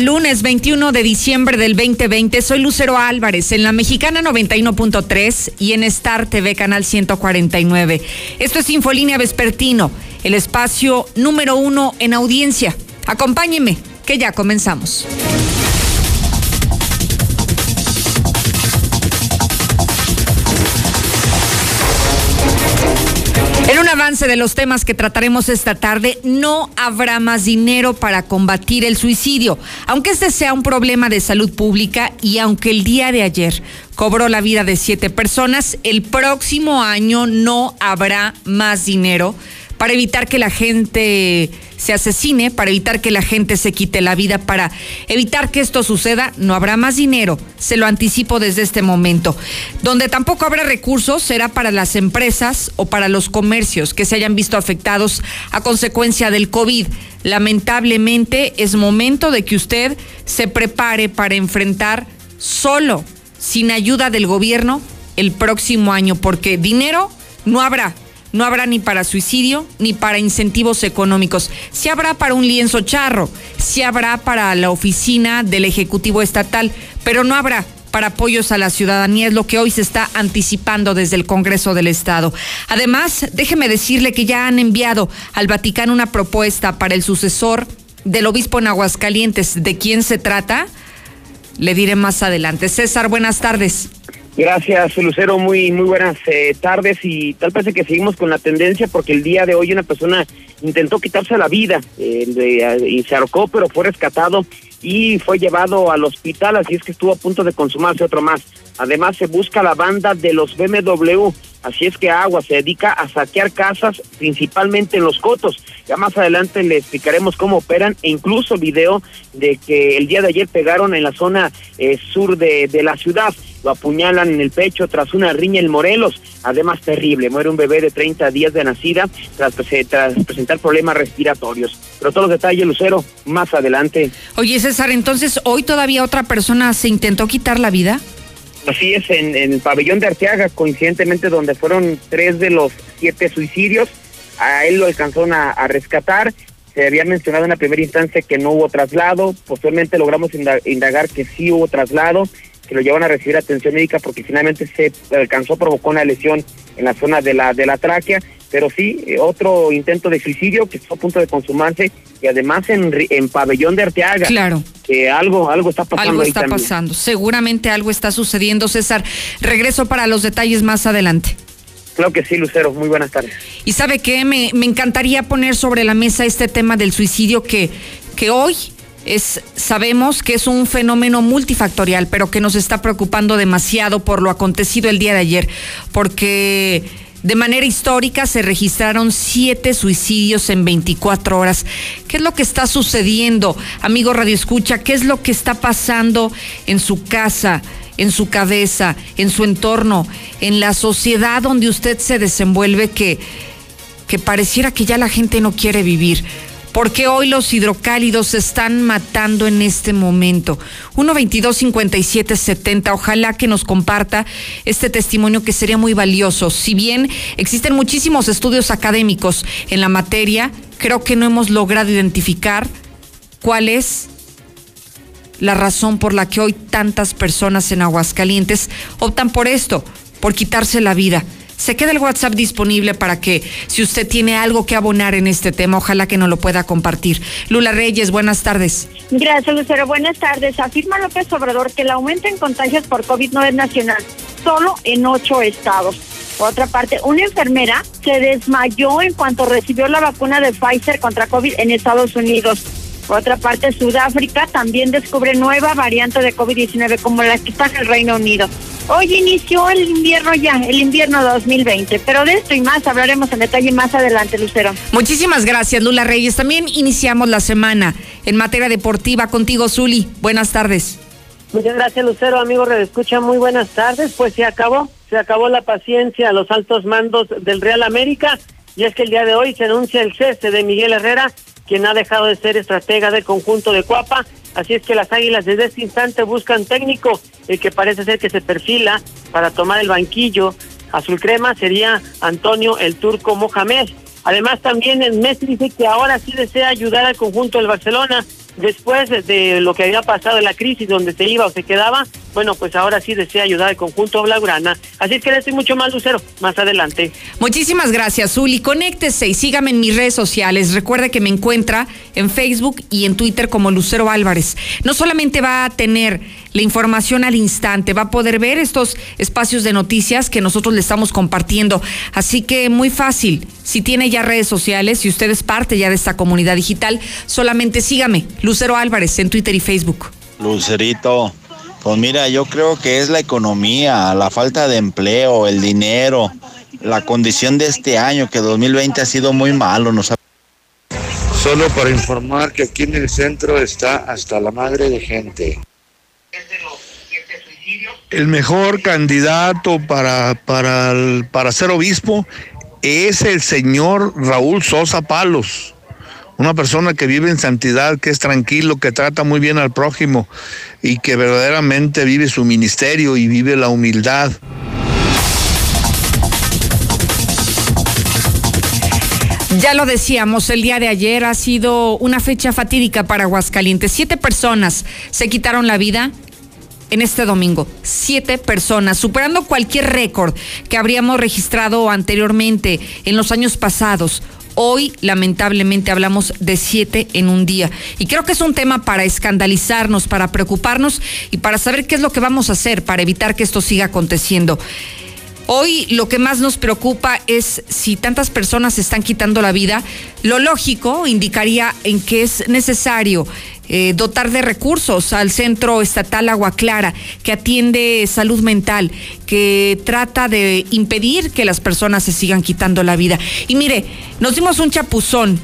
lunes 21 de diciembre del 2020. Soy Lucero Álvarez en la Mexicana 91.3 y en Star TV Canal 149. Esto es Infolínea Vespertino, el espacio número uno en audiencia. Acompáñeme, que ya comenzamos. Avance de los temas que trataremos esta tarde, no habrá más dinero para combatir el suicidio, aunque este sea un problema de salud pública y aunque el día de ayer cobró la vida de siete personas, el próximo año no habrá más dinero para evitar que la gente se asesine, para evitar que la gente se quite la vida, para evitar que esto suceda, no habrá más dinero. Se lo anticipo desde este momento. Donde tampoco habrá recursos será para las empresas o para los comercios que se hayan visto afectados a consecuencia del COVID. Lamentablemente es momento de que usted se prepare para enfrentar solo, sin ayuda del gobierno, el próximo año, porque dinero no habrá no habrá ni para suicidio ni para incentivos económicos. Sí habrá para un lienzo charro, sí habrá para la oficina del Ejecutivo Estatal, pero no habrá para apoyos a la ciudadanía, es lo que hoy se está anticipando desde el Congreso del Estado. Además, déjeme decirle que ya han enviado al Vaticano una propuesta para el sucesor del obispo en Aguascalientes. ¿De quién se trata? Le diré más adelante. César, buenas tardes. Gracias, Lucero. Muy muy buenas eh, tardes y tal parece que seguimos con la tendencia porque el día de hoy una persona intentó quitarse la vida eh, y se ahorcó, pero fue rescatado y fue llevado al hospital, así es que estuvo a punto de consumarse otro más. Además, se busca la banda de los BMW, así es que Agua se dedica a saquear casas, principalmente en los cotos. Ya más adelante le explicaremos cómo operan e incluso video de que el día de ayer pegaron en la zona eh, sur de, de la ciudad lo apuñalan en el pecho tras una riña en Morelos. Además, terrible, muere un bebé de 30 días de nacida tras, presentar problemas respiratorios. Pero todos los detalles, Lucero, más adelante. Oye, César, entonces, ¿hoy todavía otra persona se intentó quitar la vida? Así es, en, el pabellón de Arteaga, coincidentemente donde fueron tres de los siete suicidios, a él lo alcanzaron a, a rescatar. Se había mencionado en la primera instancia que no hubo traslado, posteriormente logramos indagar que sí hubo traslado que lo llevan a recibir atención médica porque finalmente se alcanzó, provocó una lesión en la zona de la, de la tráquea, pero sí, eh, otro intento de suicidio que está a punto de consumarse y además en, en pabellón de Arteaga. Claro. Que algo, algo está pasando. Algo está pasando, seguramente algo está sucediendo, César. Regreso para los detalles más adelante. Claro que sí, Lucero. Muy buenas tardes. Y sabe qué, me, me encantaría poner sobre la mesa este tema del suicidio que, que hoy es, sabemos que es un fenómeno multifactorial, pero que nos está preocupando demasiado por lo acontecido el día de ayer, porque de manera histórica se registraron siete suicidios en 24 horas. ¿Qué es lo que está sucediendo, amigo Radio Escucha? ¿Qué es lo que está pasando en su casa? en su cabeza, en su entorno, en la sociedad donde usted se desenvuelve que, que pareciera que ya la gente no quiere vivir. ¿Por qué hoy los hidrocálidos se están matando en este momento? 1-22-57-70. Ojalá que nos comparta este testimonio que sería muy valioso. Si bien existen muchísimos estudios académicos en la materia, creo que no hemos logrado identificar cuál es la razón por la que hoy tantas personas en Aguascalientes optan por esto, por quitarse la vida. Se queda el WhatsApp disponible para que si usted tiene algo que abonar en este tema, ojalá que nos lo pueda compartir. Lula Reyes, buenas tardes. Gracias, Lucero. Buenas tardes. Afirma López Obrador que el aumento en contagios por COVID no es nacional, solo en ocho estados. Por otra parte, una enfermera se desmayó en cuanto recibió la vacuna de Pfizer contra COVID en Estados Unidos. Por otra parte, Sudáfrica también descubre nueva variante de COVID-19 como la que está en el Reino Unido. Hoy inició el invierno ya, el invierno 2020, pero de esto y más hablaremos en detalle más adelante, Lucero. Muchísimas gracias, Lula Reyes. También iniciamos la semana en materia deportiva contigo, Zuli. Buenas tardes. Muchas gracias, Lucero. Amigo Escucha, muy buenas tardes. Pues se acabó, se acabó la paciencia a los altos mandos del Real América. Y es que el día de hoy se anuncia el cese de Miguel Herrera, quien ha dejado de ser estratega del conjunto de Cuapa Así es que las Águilas desde este instante buscan técnico, el que parece ser que se perfila para tomar el banquillo azul crema sería Antonio el Turco Mohamed. Además también el Messi dice que ahora sí desea ayudar al conjunto del Barcelona después de lo que había pasado en la crisis donde se iba o se quedaba, bueno, pues ahora sí desea ayudar al conjunto Blaugrana. Así que le estoy mucho más, Lucero, más adelante. Muchísimas gracias, Zuli. Conéctese y sígame en mis redes sociales. Recuerde que me encuentra en Facebook y en Twitter como Lucero Álvarez. No solamente va a tener la información al instante, va a poder ver estos espacios de noticias que nosotros le estamos compartiendo. Así que muy fácil, si tiene ya redes sociales, si usted es parte ya de esta comunidad digital, solamente sígame, Lucero Álvarez, en Twitter y Facebook. Lucerito, pues mira, yo creo que es la economía, la falta de empleo, el dinero, la condición de este año, que 2020 ha sido muy malo. Nos Solo para informar que aquí en el centro está hasta la madre de gente. El mejor candidato para, para, para ser obispo es el señor Raúl Sosa Palos, una persona que vive en santidad, que es tranquilo, que trata muy bien al prójimo y que verdaderamente vive su ministerio y vive la humildad. Ya lo decíamos, el día de ayer ha sido una fecha fatídica para Aguascalientes. Siete personas se quitaron la vida en este domingo. Siete personas, superando cualquier récord que habríamos registrado anteriormente en los años pasados. Hoy, lamentablemente, hablamos de siete en un día. Y creo que es un tema para escandalizarnos, para preocuparnos y para saber qué es lo que vamos a hacer para evitar que esto siga aconteciendo. Hoy lo que más nos preocupa es si tantas personas se están quitando la vida, lo lógico indicaría en que es necesario eh, dotar de recursos al Centro Estatal Agua Clara, que atiende salud mental, que trata de impedir que las personas se sigan quitando la vida. Y mire, nos dimos un chapuzón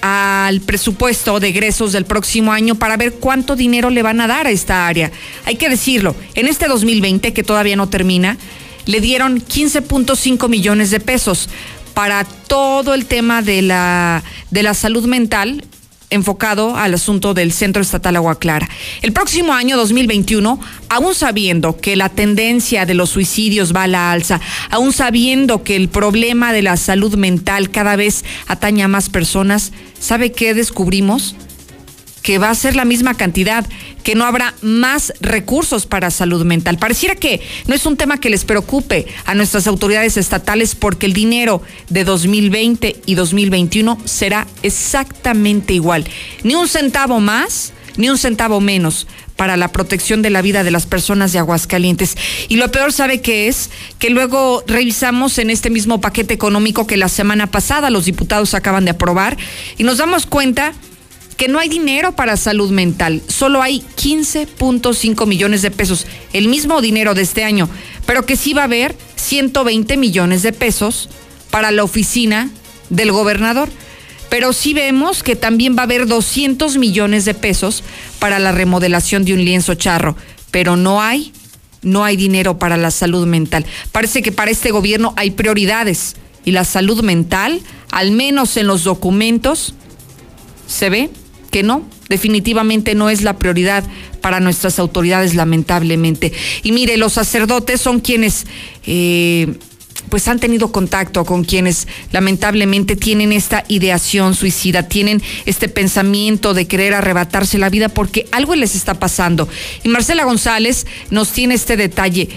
al presupuesto de egresos del próximo año para ver cuánto dinero le van a dar a esta área. Hay que decirlo, en este 2020, que todavía no termina, le dieron 15.5 millones de pesos para todo el tema de la, de la salud mental enfocado al asunto del Centro Estatal Agua Clara. El próximo año 2021, aún sabiendo que la tendencia de los suicidios va a la alza, aún sabiendo que el problema de la salud mental cada vez ataña a más personas, ¿sabe qué descubrimos? Que va a ser la misma cantidad, que no habrá más recursos para salud mental. Pareciera que no es un tema que les preocupe a nuestras autoridades estatales porque el dinero de 2020 y 2021 será exactamente igual. Ni un centavo más, ni un centavo menos para la protección de la vida de las personas de Aguascalientes. Y lo peor, ¿sabe qué es? Que luego revisamos en este mismo paquete económico que la semana pasada los diputados acaban de aprobar y nos damos cuenta que no hay dinero para salud mental, solo hay 15.5 millones de pesos, el mismo dinero de este año, pero que sí va a haber 120 millones de pesos para la oficina del gobernador. Pero sí vemos que también va a haber 200 millones de pesos para la remodelación de un lienzo charro, pero no hay, no hay dinero para la salud mental. Parece que para este gobierno hay prioridades y la salud mental, al menos en los documentos, se ve no, definitivamente no es la prioridad para nuestras autoridades, lamentablemente. Y mire, los sacerdotes son quienes... Eh, pues han tenido contacto con quienes lamentablemente tienen esta ideación suicida, tienen este pensamiento de querer arrebatarse la vida porque algo les está pasando. Y Marcela González nos tiene este detalle.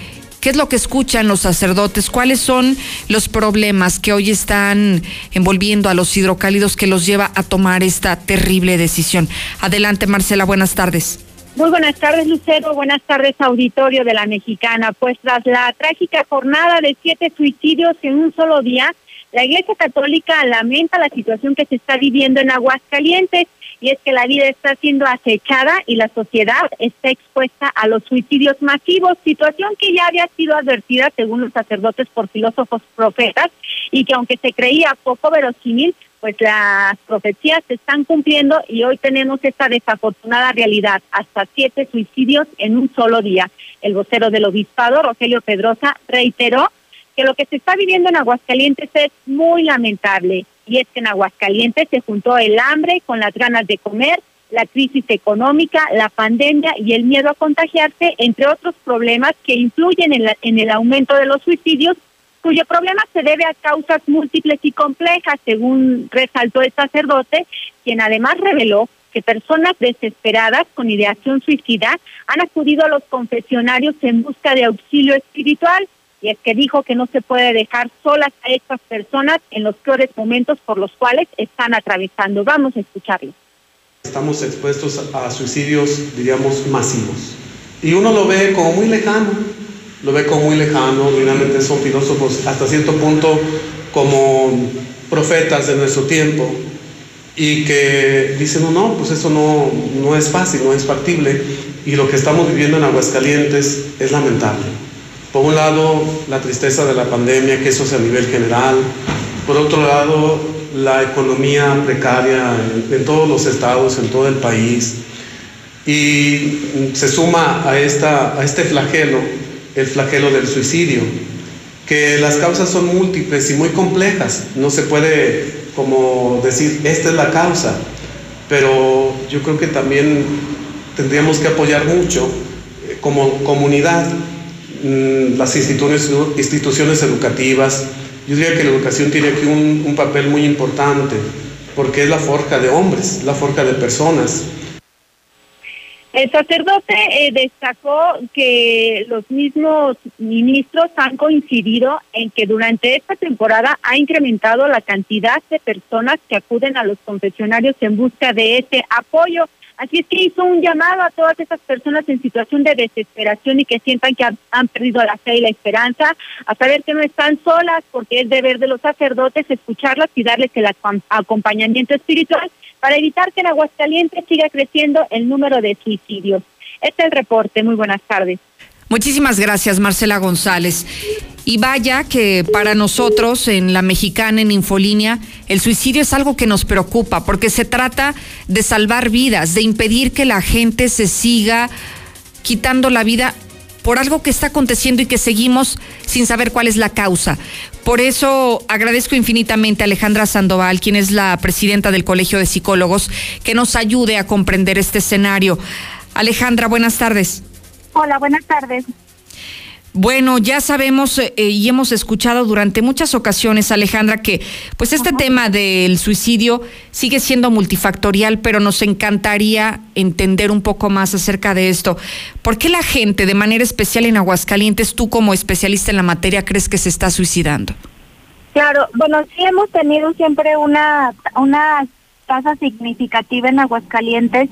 ¿Qué es lo que escuchan los sacerdotes? ¿Cuáles son los problemas que hoy están envolviendo a los hidrocálidos que los lleva a tomar esta terrible decisión? Adelante, Marcela, buenas tardes. Muy buenas tardes, Lucero. Buenas tardes, auditorio de la Mexicana. Pues tras la trágica jornada de siete suicidios en un solo día, la Iglesia Católica lamenta la situación que se está viviendo en Aguascalientes y es que la vida está siendo acechada y la sociedad está expuesta a los suicidios masivos, situación que ya había sido advertida según los sacerdotes por filósofos profetas y que aunque se creía poco verosímil, pues las profecías se están cumpliendo y hoy tenemos esta desafortunada realidad, hasta siete suicidios en un solo día. El vocero del obispado, Rogelio Pedrosa, reiteró que lo que se está viviendo en Aguascalientes es muy lamentable y es que en Aguascalientes se juntó el hambre con las ganas de comer, la crisis económica, la pandemia y el miedo a contagiarse, entre otros problemas que influyen en, en el aumento de los suicidios, cuyo problema se debe a causas múltiples y complejas, según resaltó el sacerdote, quien además reveló que personas desesperadas con ideación suicida han acudido a los confesionarios en busca de auxilio espiritual. Y es que dijo que no se puede dejar solas a estas personas en los peores momentos por los cuales están atravesando. Vamos a escucharlo. Estamos expuestos a suicidios, diríamos, masivos. Y uno lo ve como muy lejano, lo ve como muy lejano, finalmente son filósofos hasta cierto punto como profetas de nuestro tiempo y que dicen, no, no, pues eso no, no es fácil, no es factible y lo que estamos viviendo en Aguascalientes es lamentable. Por un lado, la tristeza de la pandemia, que eso es a nivel general. Por otro lado, la economía precaria en, todos los estados, en todo el país. Y se suma a, esta, a este flagelo, el flagelo del suicidio, que las causas son múltiples y muy complejas. No se puede como decir, esta es la causa, pero yo creo que también tendríamos que apoyar mucho eh, como comunidad las instituciones, educativas, yo diría que la educación tiene aquí un, papel muy importante, porque es la forja de hombres, la forja de personas. El sacerdote eh, destacó que los mismos ministros han coincidido en que durante esta temporada ha incrementado la cantidad de personas que acuden a los confesionarios en busca de ese apoyo. Así es que hizo un llamado a todas esas personas en situación de desesperación y que sientan que han, perdido la fe y la esperanza, a saber que no están solas, porque es deber de los sacerdotes escucharlas y darles el acompañamiento espiritual para evitar que en Aguascalientes siga creciendo el número de suicidios. Este es el reporte. Muy buenas tardes. Muchísimas gracias, Marcela González. Y vaya que para nosotros en la mexicana, en Infolínea, el suicidio es algo que nos preocupa porque se trata de salvar vidas, de impedir que la gente se siga quitando la vida por algo que está aconteciendo y que seguimos sin saber cuál es la causa. Por eso agradezco infinitamente a Alejandra Sandoval, quien es la presidenta del Colegio de Psicólogos, que nos ayude a comprender este escenario. Alejandra, buenas tardes. Hola, buenas tardes. Bueno, ya sabemos eh, y hemos escuchado durante muchas ocasiones, Alejandra, que pues este tema del suicidio sigue siendo multifactorial, pero nos encantaría entender un poco más acerca de esto. ¿Por qué la gente, de manera especial en Aguascalientes, tú como especialista en la materia, crees que se está suicidando? Claro, bueno, sí hemos tenido siempre una, una tasa significativa en Aguascalientes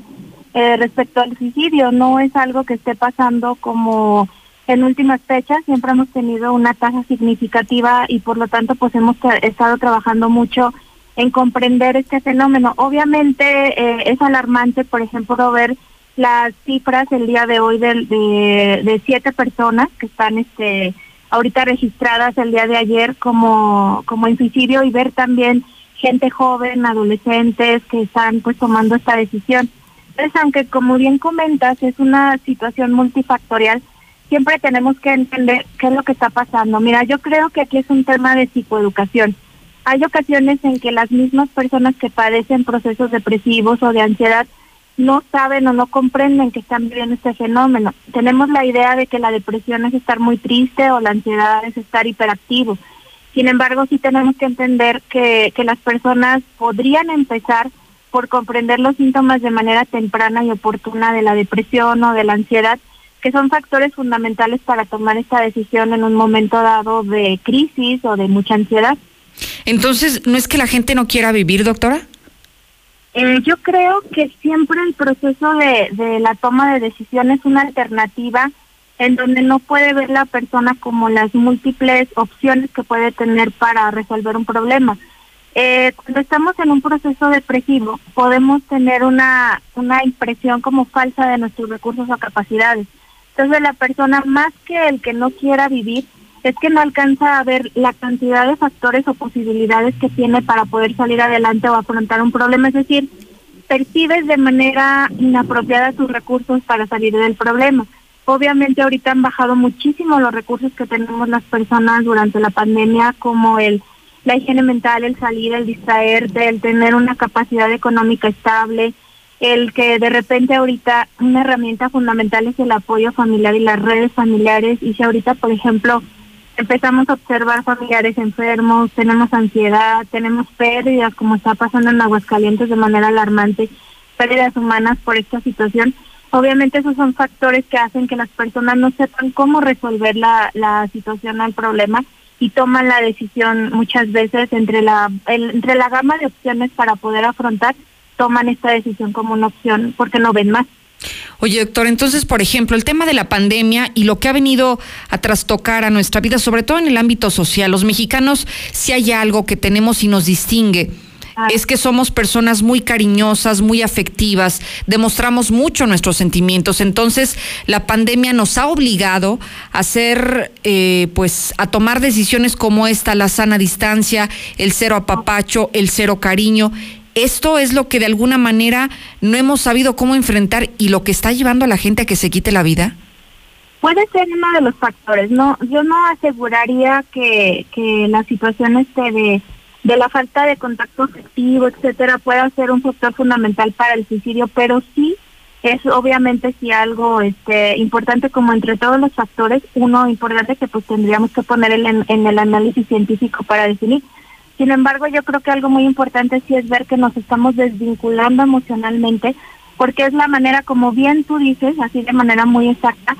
eh, respecto al suicidio. No es algo que esté pasando como en últimas fechas siempre hemos tenido una tasa significativa y por lo tanto pues hemos estado trabajando mucho en comprender este fenómeno. Obviamente eh, es alarmante, por ejemplo, ver las cifras el día de hoy de, de, siete personas que están este ahorita registradas el día de ayer como, como suicidio y ver también gente joven, adolescentes que están pues tomando esta decisión. Entonces, aunque como bien comentas, es una situación multifactorial, siempre tenemos que entender qué es lo que está pasando. Mira, yo creo que aquí es un tema de psicoeducación. Hay ocasiones en que las mismas personas que padecen procesos depresivos o de ansiedad no saben o no comprenden que están viviendo este fenómeno. Tenemos la idea de que la depresión es estar muy triste o la ansiedad es estar hiperactivo. Sin embargo, sí tenemos que entender que, que las personas podrían empezar por comprender los síntomas de manera temprana y oportuna de la depresión o de la ansiedad que son factores fundamentales para tomar esta decisión en un momento dado de crisis o de mucha ansiedad. Entonces, ¿no es que la gente no quiera vivir, doctora? Eh, yo creo que siempre el proceso de, de la toma de decisiones es una alternativa en donde no puede ver la persona como las múltiples opciones que puede tener para resolver un problema. Eh, cuando estamos en un proceso depresivo, podemos tener una, una impresión como falsa de nuestros recursos o capacidades. Entonces la persona más que el que no quiera vivir es que no alcanza a ver la cantidad de factores o posibilidades que tiene para poder salir adelante o afrontar un problema, es decir, percibes de manera inapropiada tus recursos para salir del problema. Obviamente ahorita han bajado muchísimo los recursos que tenemos las personas durante la pandemia, como el la higiene mental, el salir, el distraerte, el tener una capacidad económica estable, el que de repente ahorita una herramienta fundamental es el apoyo familiar y las redes familiares y si ahorita por ejemplo empezamos a observar familiares enfermos, tenemos ansiedad, tenemos pérdidas como está pasando en Aguascalientes de manera alarmante, pérdidas humanas por esta situación. Obviamente esos son factores que hacen que las personas no sepan cómo resolver la, la situación al problema y toman la decisión muchas veces entre la entre la gama de opciones para poder afrontar toman esta decisión como una opción porque no ven más. Oye, doctor, entonces, por ejemplo, el tema de la pandemia y lo que ha venido a trastocar a nuestra vida, sobre todo en el ámbito social, los mexicanos, si hay algo que tenemos y nos distingue, es que somos personas muy cariñosas, muy afectivas, demostramos mucho nuestros sentimientos. Entonces, la pandemia nos ha obligado a hacer, eh, pues, a tomar decisiones como esta, la sana distancia, el cero apapacho, el cero cariño. Esto es lo que de alguna manera no hemos sabido cómo enfrentar y lo que está llevando a la gente a que se quite la vida. Puede ser uno de los factores. No, yo no aseguraría que, que la situación esté de de la falta de contacto afectivo, etcétera, pueda ser un factor fundamental para el suicidio, pero sí es obviamente sí algo este importante como entre todos los factores, uno importante que pues tendríamos que poner en, en el análisis científico para definir. Sin embargo, yo creo que algo muy importante sí es ver que nos estamos desvinculando emocionalmente, porque es la manera, como bien tú dices, así de manera muy exacta,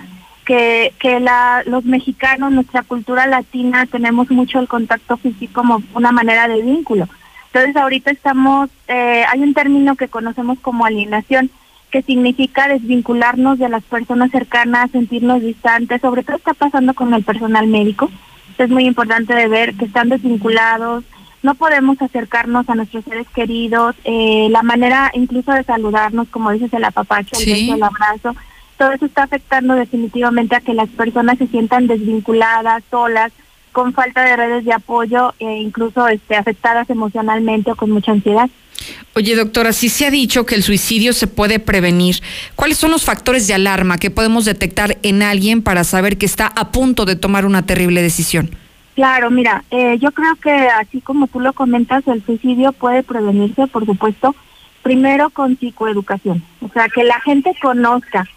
que, que la, los mexicanos, nuestra cultura latina, tenemos mucho el contacto físico como una manera de vínculo. Entonces ahorita estamos, eh, hay un término que conocemos como alienación, que significa desvincularnos de las personas cercanas, sentirnos distantes, sobre todo está pasando con el personal médico. Es muy importante de ver que están desvinculados, no podemos acercarnos a nuestros seres queridos, eh, la manera incluso de saludarnos, como dices, el apapacho, el beso, el abrazo, todo eso está afectando definitivamente a que las personas se sientan desvinculadas, solas, con falta de redes de apoyo e incluso este, afectadas emocionalmente o con mucha ansiedad. Oye, doctora, si se ha dicho que el suicidio se puede prevenir, ¿cuáles son los factores de alarma que podemos detectar en alguien para saber que está a punto de tomar una terrible decisión? Claro, mira, eh, yo creo que así como tú lo comentas, el suicidio puede prevenirse, por supuesto, primero con psicoeducación, o sea, que la gente conozca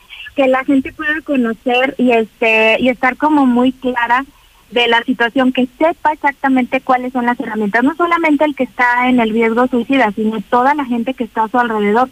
que la gente pueda conocer y este y estar como muy clara de la situación, que sepa exactamente cuáles son las herramientas, no solamente el que está en el riesgo suicida, sino toda la gente que está a su alrededor.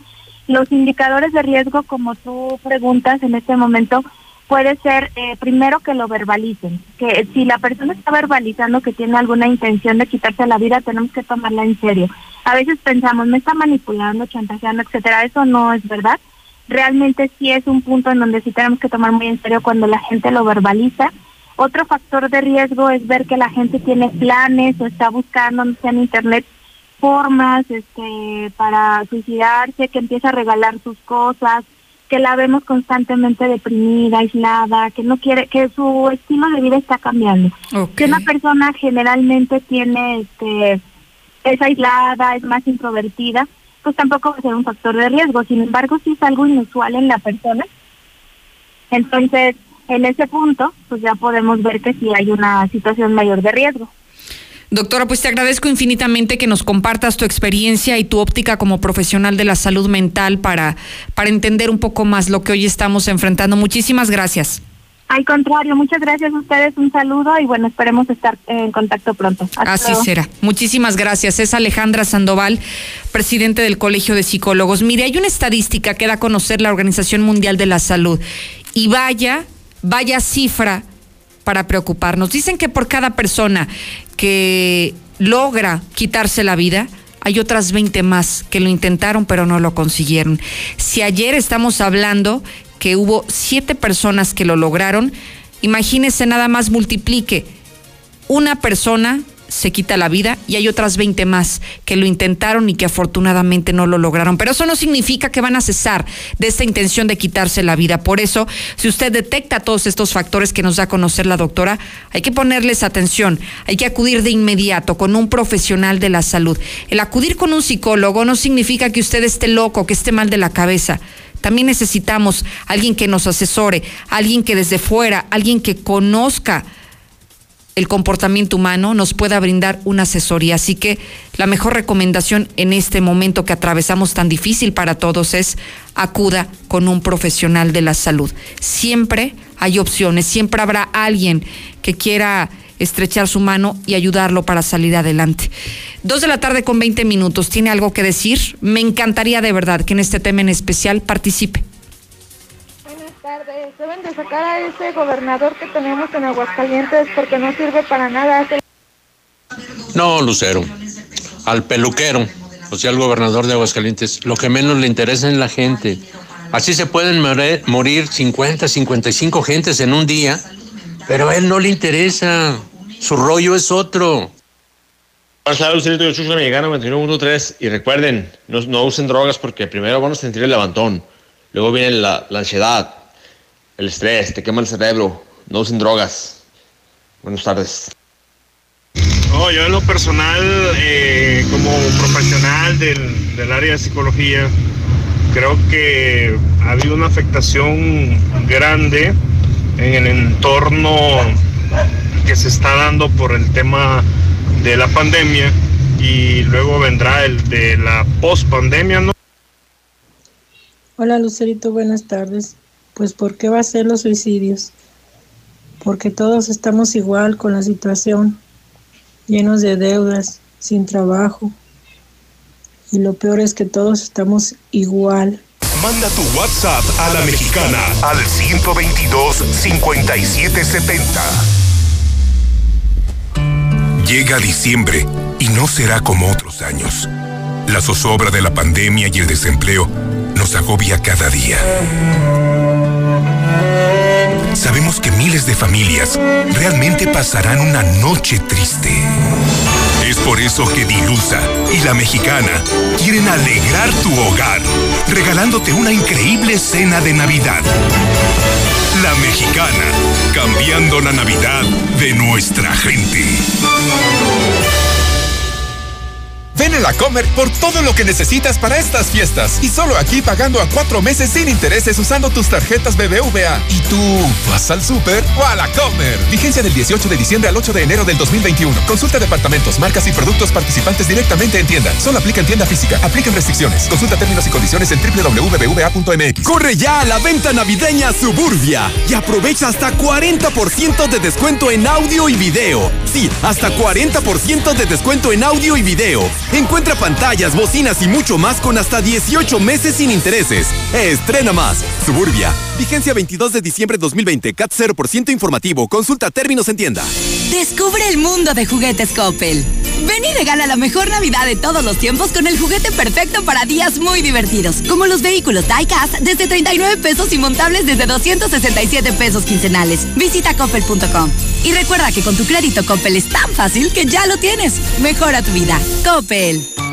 Los indicadores de riesgo, como tú preguntas en este momento, puede ser eh, primero que lo verbalicen, que si la persona está verbalizando que tiene alguna intención de quitarse la vida, tenemos que tomarla en serio. A veces pensamos, me está manipulando, chantajeando, etcétera, eso no es verdad realmente sí es un punto en donde sí tenemos que tomar muy en serio cuando la gente lo verbaliza. Otro factor de riesgo es ver que la gente tiene planes o está buscando, no sé, en internet formas este, para suicidarse, que empieza a regalar sus cosas, que la vemos constantemente deprimida, aislada, que no quiere, que su estilo de vida está cambiando. Que una persona generalmente tiene, este, es aislada, es más introvertida, pues tampoco va a ser un factor de riesgo. Sin embargo, si es algo inusual en la persona, entonces en ese punto, pues ya podemos ver que sí hay una situación mayor de riesgo. Doctora, pues te agradezco infinitamente que nos compartas tu experiencia y tu óptica como profesional de la salud mental para, para entender un poco más lo que hoy estamos enfrentando. Muchísimas gracias. Al contrario, muchas gracias a ustedes, un saludo y bueno, esperemos estar en contacto pronto. Así será. Muchísimas gracias. Es Alejandra Sandoval, presidente del Colegio de Psicólogos. Mire, hay una estadística que da a conocer la Organización Mundial de la Salud y vaya, vaya cifra para preocuparnos. Dicen que por cada persona que logra quitarse la vida, hay otras 20 más que lo intentaron pero no lo consiguieron. Si ayer estamos hablando que hubo siete personas que lo lograron, imagínese nada más multiplique. Una persona se quita la vida y hay otras 20 más que lo intentaron y que afortunadamente no lo lograron. Pero eso no significa que van a cesar de esta intención de quitarse la vida. Por eso, si usted detecta todos estos factores que nos da a conocer la doctora, hay que ponerles atención, hay que acudir de inmediato con un profesional de la salud. El acudir con un psicólogo no significa que usted esté loco, que esté mal de la cabeza. También necesitamos alguien que nos asesore, alguien que desde fuera, alguien que conozca el comportamiento humano nos pueda brindar una asesoría. Así que la mejor recomendación en este momento que atravesamos tan difícil para todos es acuda con un profesional de la salud. Siempre hay opciones, siempre habrá alguien que quiera estrechar su mano y ayudarlo para salir adelante. Dos de la tarde con 20 minutos. ¿Tiene algo que decir? Me encantaría de verdad que en este tema en especial participe. Buenas tardes. Deben de sacar a ese gobernador que tenemos en Aguascalientes porque no sirve para nada. No, Lucero. Al peluquero, o sea, al gobernador de Aguascalientes, lo que menos le interesa es la gente. Así se pueden morir 50, 55 gentes en un día, pero a él no le interesa. Su rollo es otro. Hola, Lucerito, yo soy mexicano 21.3 y recuerden, no, no, usen drogas porque primero van a sentir el levantón, luego viene la, la ansiedad, el estrés, te quema el cerebro, no usen drogas. Buenas tardes. No, yo en lo personal, eh, como profesional del, del, área de psicología, creo que ha habido una afectación grande en el entorno que se está dando por el tema de la pandemia y luego vendrá el de la post-pandemia, ¿no? Hola Lucerito, buenas tardes. Pues ¿por qué va a ser los suicidios? Porque todos estamos igual con la situación llenos de deudas, sin trabajo. Y lo peor es que todos estamos igual. Manda tu WhatsApp a la mexicana al 122-5770. Llega diciembre y no será como otros años. La zozobra de la pandemia y el desempleo nos agobia cada día. Sabemos que miles de familias realmente pasarán una noche triste. Es por eso que Dilusa y la mexicana quieren alegrar tu hogar, regalándote una increíble cena de Navidad. La mexicana, cambiando la Navidad de nuestra gente. Ven a la Comer por todo lo que necesitas para estas fiestas. Y solo aquí pagando a cuatro meses sin intereses usando tus tarjetas BBVA. ¿Y tú vas al súper o a la Comer? Vigencia del 18 de diciembre al 8 de enero del 2021. Consulta departamentos, marcas y productos participantes directamente en tienda. Solo aplica en tienda física. Apliquen restricciones. Consulta términos y condiciones en www.bbva.mx. Corre ya a la venta navideña Suburbia y aprovecha hasta 40% de descuento en audio y video. Sí, hasta 40% de descuento en audio y video. Encuentra pantallas, bocinas y mucho más con hasta 18 meses sin intereses. Estrena más. Suburbia. Vigencia 22 de diciembre 2020. CAT 0% informativo. Consulta términos en tienda. Descubre el mundo de juguetes Coppel. Ven y regala la mejor Navidad de todos los tiempos con el juguete perfecto para días muy divertidos, como los vehículos Diecast desde 39 pesos y montables desde 267 pesos quincenales. Visita coppel.com. Y recuerda que con tu crédito Coppel es tan fácil que ya lo tienes. Mejora tu vida. Coppel.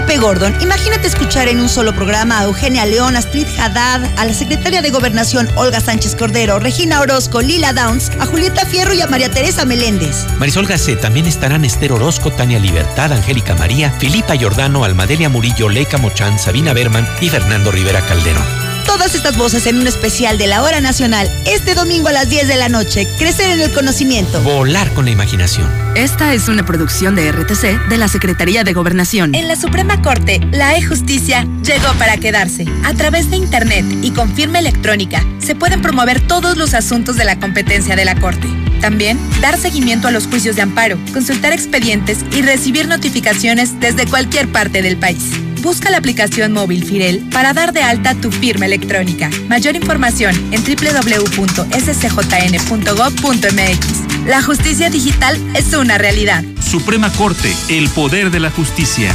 Pepe Gordon, imagínate escuchar en un solo programa a Eugenia León, Astrid Haddad, a la secretaria de Gobernación Olga Sánchez Cordero, Regina Orozco, Lila Downs, a Julieta Fierro y a María Teresa Meléndez. Marisol Gacé, también estarán Esther Orozco, Tania Libertad, Angélica María, Filipa Giordano, Almadelia Murillo, Leica Mochán, Sabina Berman y Fernando Rivera Calderón. Todas estas voces en un especial de la Hora Nacional, este domingo a las 10 de la noche. Crecer en el conocimiento. Volar con la imaginación. Esta es una producción de RTC de la Secretaría de Gobernación. En la Suprema Corte, la e-justicia llegó para quedarse. A través de Internet y con firma electrónica, se pueden promover todos los asuntos de la competencia de la Corte. También, dar seguimiento a los juicios de amparo, consultar expedientes y recibir notificaciones desde cualquier parte del país. Busca la aplicación móvil Firel para dar de alta tu firma electrónica. Mayor información en www.scjn.gov.mx. La justicia digital es una realidad. Suprema Corte, el poder de la justicia.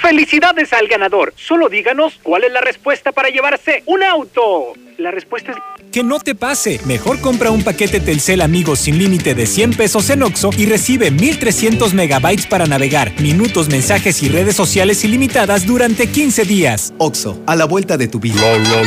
¡Felicidades al ganador! Solo díganos cuál es la respuesta para llevarse un auto. La respuesta es... Que no te pase. Mejor compra un paquete Telcel Amigos sin límite de 100 pesos en Oxo y recibe 1300 megabytes para navegar, minutos, mensajes y redes sociales ilimitadas durante 15 días. Oxo, a la vuelta de tu vida.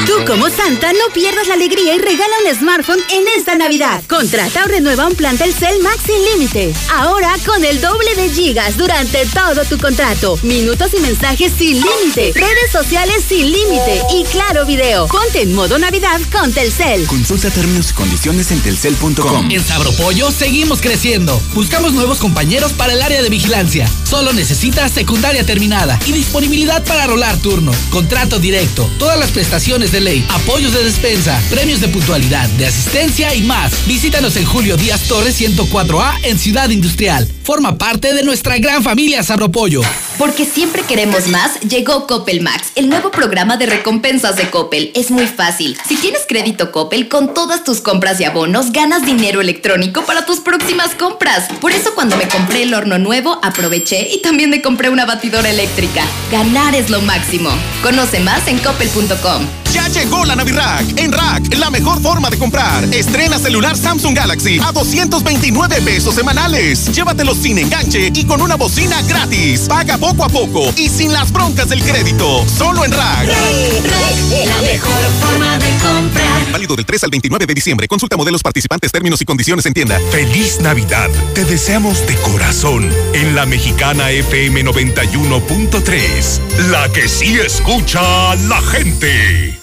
Tú como Santa no pierdas la alegría y regala un smartphone en esta Navidad. Contrata o renueva un plan Telcel Max sin límite. Ahora con el doble de gigas durante todo tu contrato. Minutos y mensajes sin límite. Redes sociales sin límite. Y claro video. Ponte en modo Navidad con Telcel. Consulta términos y condiciones en telcel.com. En Sabropollo seguimos creciendo. Buscamos nuevos compañeros para el área de vigilancia. Solo necesitas secundaria terminada y disponibilidad para rolar turno. Contrato directo, todas las prestaciones de ley, apoyos de despensa, premios de puntualidad, de asistencia y más. Visítanos en Julio Díaz Torres 104A en Ciudad Industrial. Forma parte de nuestra gran familia Sabropollo. Porque siempre queremos más, llegó Coppel Max, el nuevo programa de recompensas de Coppel. Es muy fácil. Si tienes crédito Coppel, con todas tus compras y abonos ganas dinero electrónico para tus próximas compras. Por eso cuando me compré el horno nuevo, aproveché y también me compré una batidora eléctrica. Ganar es lo máximo. Conoce más en coppel.com. Ya llegó la Navirack. En Rack, la mejor forma de comprar. Estrena celular Samsung Galaxy a 229 pesos semanales. Llévatelo sin enganche y con una bocina gratis. Paga poco a poco y sin las broncas del crédito. Solo en Rack. la mejor forma de comprar. Válido del 3 al 29 de diciembre. Consulta modelos participantes, términos y condiciones en tienda. Feliz Navidad. Te deseamos de corazón en la mexicana FM 91.3. La que sí escucha a la gente.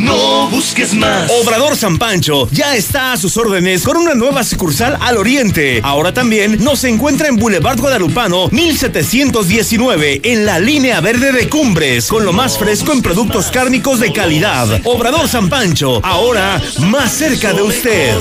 No busques más. Obrador San Pancho ya está a sus órdenes con una nueva sucursal al oriente. Ahora también nos encuentra en Boulevard Guadalupano 1719 en la línea verde de Cumbres con lo más fresco en productos cárnicos de calidad. Obrador San Pancho, ahora más cerca de usted.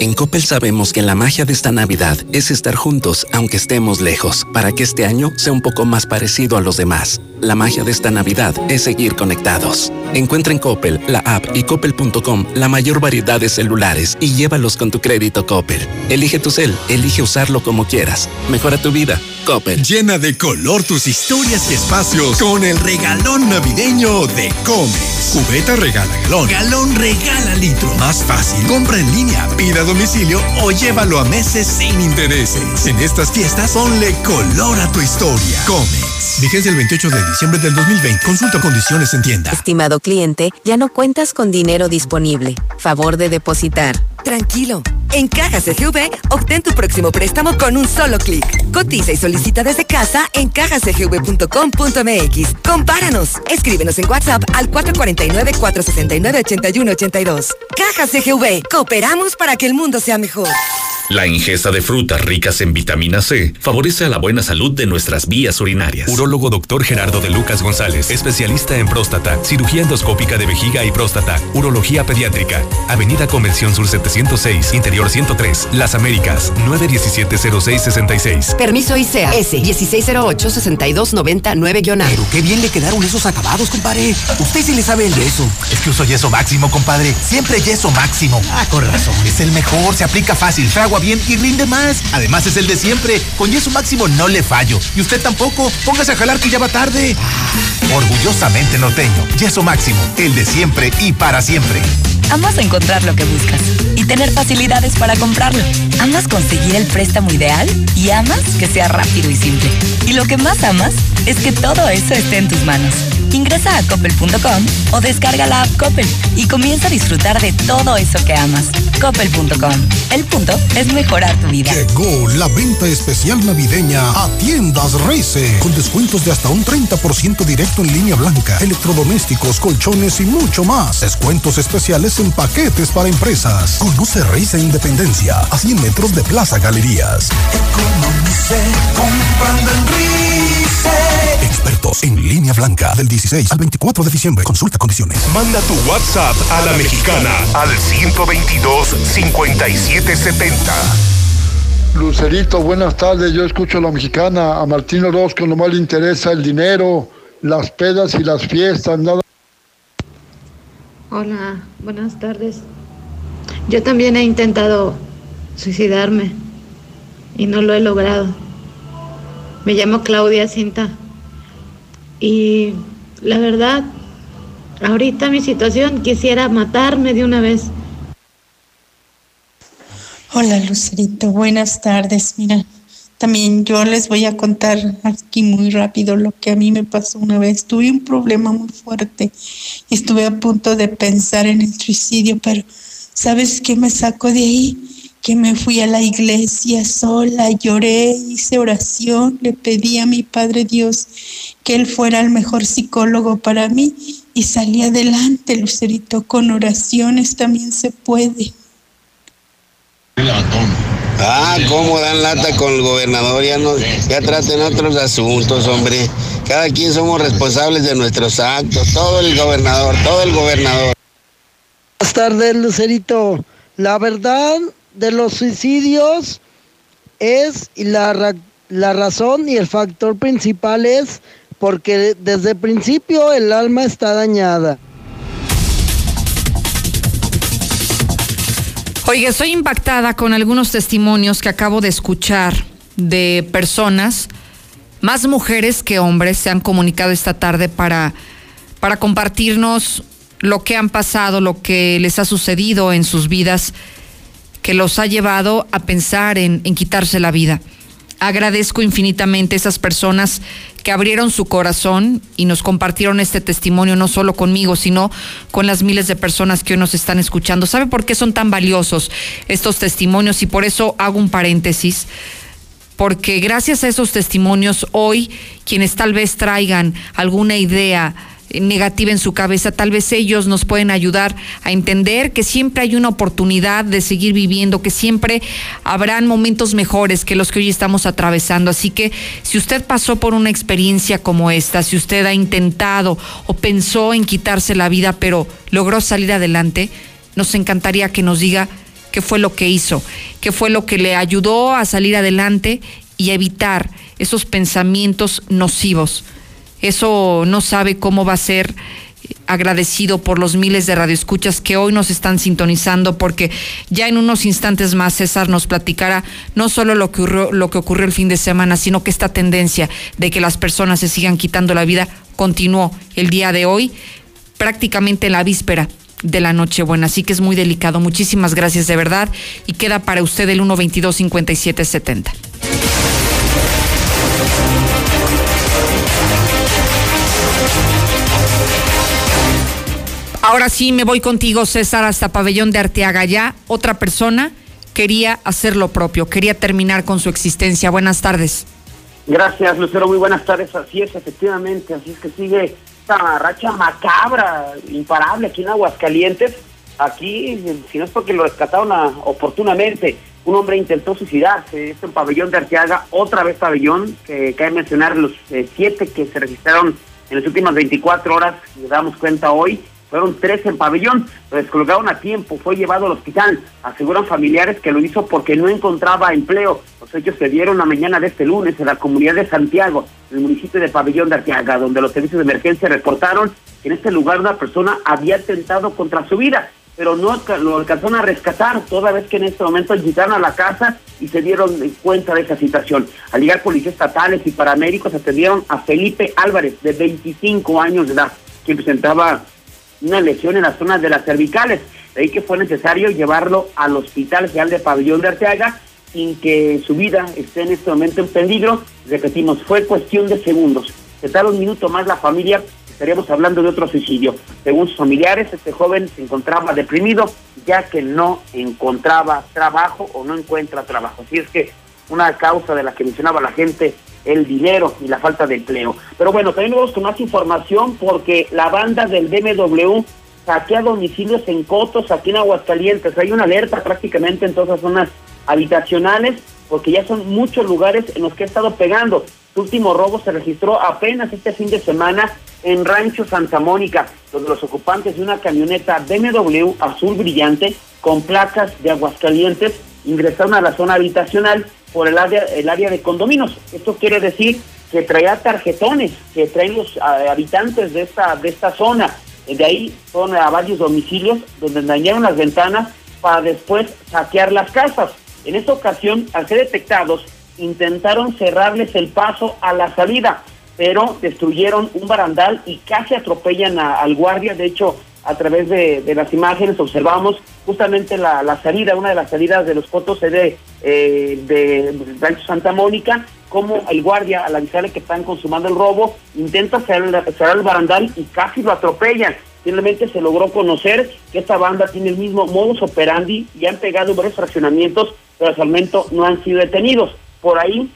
En Coppel sabemos que la magia de esta Navidad es estar juntos aunque estemos lejos, para que este año sea un poco más parecido a los demás. La magia de esta Navidad es seguir conectados. Encuentra en Coppel, la app y coppel.com la mayor variedad de celulares y llévalos con tu crédito Coppel. Elige tu cel, elige usarlo como quieras. Mejora tu vida. Coppel. Llena de color tus historias y espacios con el regalón navideño de Comex. Cubeta regala galón. Galón regala litro. Más fácil. Compra en línea, pida a domicilio o llévalo a meses sin intereses. En estas fiestas, ponle color a tu historia. Comex. Vigencia el 28 de diciembre del 2020. Consulta condiciones en tienda. Estimado cliente, ya no cuentas con dinero disponible. Favor de depositar. Tranquilo. En Caja CGV, obtén tu próximo préstamo con un solo clic. Cotiza y solicita desde casa en cajacgv.com.mx. Compáranos. Escríbenos en WhatsApp al 449-469-8182. Caja CGV. Cooperamos para que el mundo sea mejor. La ingesta de frutas ricas en vitamina C favorece a la buena salud de nuestras vías urinarias. Urólogo doctor Gerardo de Lucas González, especialista en próstata, cirugía endoscópica de vejiga y próstata, urología pediátrica. Avenida Convención Sur 706, Interior 103, Las Américas, 917-0666. Permiso ICEA S 1608-6299-A. Pero qué bien le quedaron esos acabados, compadre. Usted sí le sabe el yeso. Es que uso yeso máximo, compadre. Siempre yeso máximo. Ah, con razón. Es el mejor, se aplica fácil, fragua bien y rinde más. Además es el de siempre. Con yeso máximo no le fallo. Y usted tampoco. Póngase a jalar que ya va tarde. Orgullosamente norteño. Yeso máximo. El de siempre y para siempre. Amas encontrar lo que buscas y tener facilidades para comprarlo. Amas conseguir el préstamo ideal y amas que sea rápido y simple. Y lo que más amas es que todo eso esté en tus manos. Ingresa a coppel.com o descarga la app Coppel y comienza a disfrutar de todo eso que amas. Coppel.com. El punto es mejorar tu vida. Llegó la venta especial navideña a Tiendas Reise con descuentos de hasta un 30% directo en línea blanca, electrodomésticos, colchones y mucho más. Descuentos especiales en paquetes para empresas. Conoce Reise Independencia a 100 metros de Plaza Galerías. comprando en Expertos en línea blanca del 16 al 24 de diciembre. Consulta condiciones. Manda tu WhatsApp a la mexicana al 122 5770. Lucerito, buenas tardes. Yo escucho a la mexicana. A Martín Orozco más le interesa el dinero, las pedas y las fiestas, nada. Hola, buenas tardes. Yo también he intentado suicidarme y no lo he logrado. Me llamo Claudia Cinta y la verdad, ahorita mi situación quisiera matarme de una vez. Hola Lucerito, buenas tardes. Mira, también yo les voy a contar aquí muy rápido lo que a mí me pasó una vez. Tuve un problema muy fuerte. Estuve a punto de pensar en el suicidio, pero ¿sabes qué me sacó de ahí? Que me fui a la iglesia sola, lloré, hice oración, le pedí a mi Padre Dios que Él fuera el mejor psicólogo para mí y salí adelante, Lucerito. Con oraciones también se puede. Ah, cómo dan lata con el gobernador, ya, no, ya traten otros asuntos, hombre. Cada quien somos responsables de nuestros actos, todo el gobernador, todo el gobernador. Buenas tardes, Lucerito. La verdad de los suicidios es, la, la razón y el factor principal es porque desde el principio el alma está dañada. Oiga, estoy impactada con algunos testimonios que acabo de escuchar de personas, más mujeres que hombres, se han comunicado esta tarde para, para compartirnos lo que han pasado, lo que les ha sucedido en sus vidas, que los ha llevado a pensar en, en quitarse la vida. Agradezco infinitamente a esas personas que abrieron su corazón y nos compartieron este testimonio no solo conmigo, sino con las miles de personas que hoy nos están escuchando. ¿Sabe por qué son tan valiosos estos testimonios? Y por eso hago un paréntesis porque gracias a esos testimonios hoy quienes tal vez traigan alguna idea negativa en su cabeza, tal vez ellos nos pueden ayudar a entender que siempre hay una oportunidad de seguir viviendo, que siempre habrán momentos mejores que los que hoy estamos atravesando. Así que si usted pasó por una experiencia como esta, si usted ha intentado o pensó en quitarse la vida, pero logró salir adelante, nos encantaría que nos diga qué fue lo que hizo, qué fue lo que le ayudó a salir adelante y evitar esos pensamientos nocivos eso no sabe cómo va a ser agradecido por los miles de radioescuchas que hoy nos están sintonizando, porque ya en unos instantes más César nos platicará no solo lo que ocurrió, lo que el fin de semana, sino que esta tendencia de que las personas se sigan quitando la vida continuó el día de hoy, prácticamente en la víspera de la Nochebuena. Así que es muy delicado. Muchísimas gracias de verdad y queda para usted el 122 5770. Ahora sí me voy contigo, César, hasta Pabellón de Arteaga. Ya otra persona quería hacer lo propio, quería terminar con su existencia. Buenas tardes. Gracias, Lucero. Muy buenas tardes. Así es, efectivamente. Así es que sigue esta racha macabra, imparable aquí en Aguascalientes. Aquí, si no es porque lo rescataron oportunamente, un hombre intentó suicidarse. En Pabellón de Arteaga, otra vez Pabellón, que cabe mencionar los eh, siete que se registraron en las últimas 24 horas, nos damos cuenta hoy. Fueron tres en pabellón, lo descolgaron a tiempo, fue llevado al hospital. Aseguran familiares que lo hizo porque no encontraba empleo. Los hechos se dieron la mañana de este lunes en la comunidad de Santiago, en el municipio de Pabellón de Arteaga, donde los servicios de emergencia reportaron que en este lugar una persona había atentado contra su vida, pero no lo alcanzaron a rescatar, toda vez que en este momento llegaron a la casa y se dieron cuenta de esa situación. Al llegar policías estatales y paramédicos atendieron a Felipe Álvarez, de 25 años de edad, quien presentaba una lesión en las zonas de las cervicales. De ahí que fue necesario llevarlo al Hospital General de Pabellón de Arteaga sin que su vida esté en este momento en peligro. Repetimos, fue cuestión de segundos. Se tarda un minuto más la familia estaríamos hablando de otro suicidio. Según sus familiares, este joven se encontraba deprimido ya que no encontraba trabajo o no encuentra trabajo. Así es que una causa de la que mencionaba la gente, el dinero y la falta de empleo. Pero bueno, también vamos con más información porque la banda del BMW saquea domicilios en Cotos, aquí en Aguascalientes. Hay una alerta prácticamente en todas las zonas habitacionales porque ya son muchos lugares en los que ha estado pegando. Su último robo se registró apenas este fin de semana en Rancho Santa Mónica, donde los ocupantes de una camioneta BMW azul brillante con placas de Aguascalientes ingresaron a la zona habitacional por el área, el área de condominios. Esto quiere decir que traía tarjetones que traen los eh, habitantes de esta, de esta zona. De ahí fueron a varios domicilios donde dañaron las ventanas para después saquear las casas. En esta ocasión, al ser detectados, intentaron cerrarles el paso a la salida, pero destruyeron un barandal y casi atropellan al guardia. De hecho, a través de, las imágenes observamos justamente la, salida, una de las salidas de los fotos de, eh, de Rancho Santa Mónica, como el guardia, al avisarle que están consumando el robo, intenta cerrar, el barandal y casi lo atropellan. Finalmente se logró conocer que esta banda tiene el mismo modus operandi y han pegado varios fraccionamientos, pero hasta el momento no han sido detenidos. Por ahí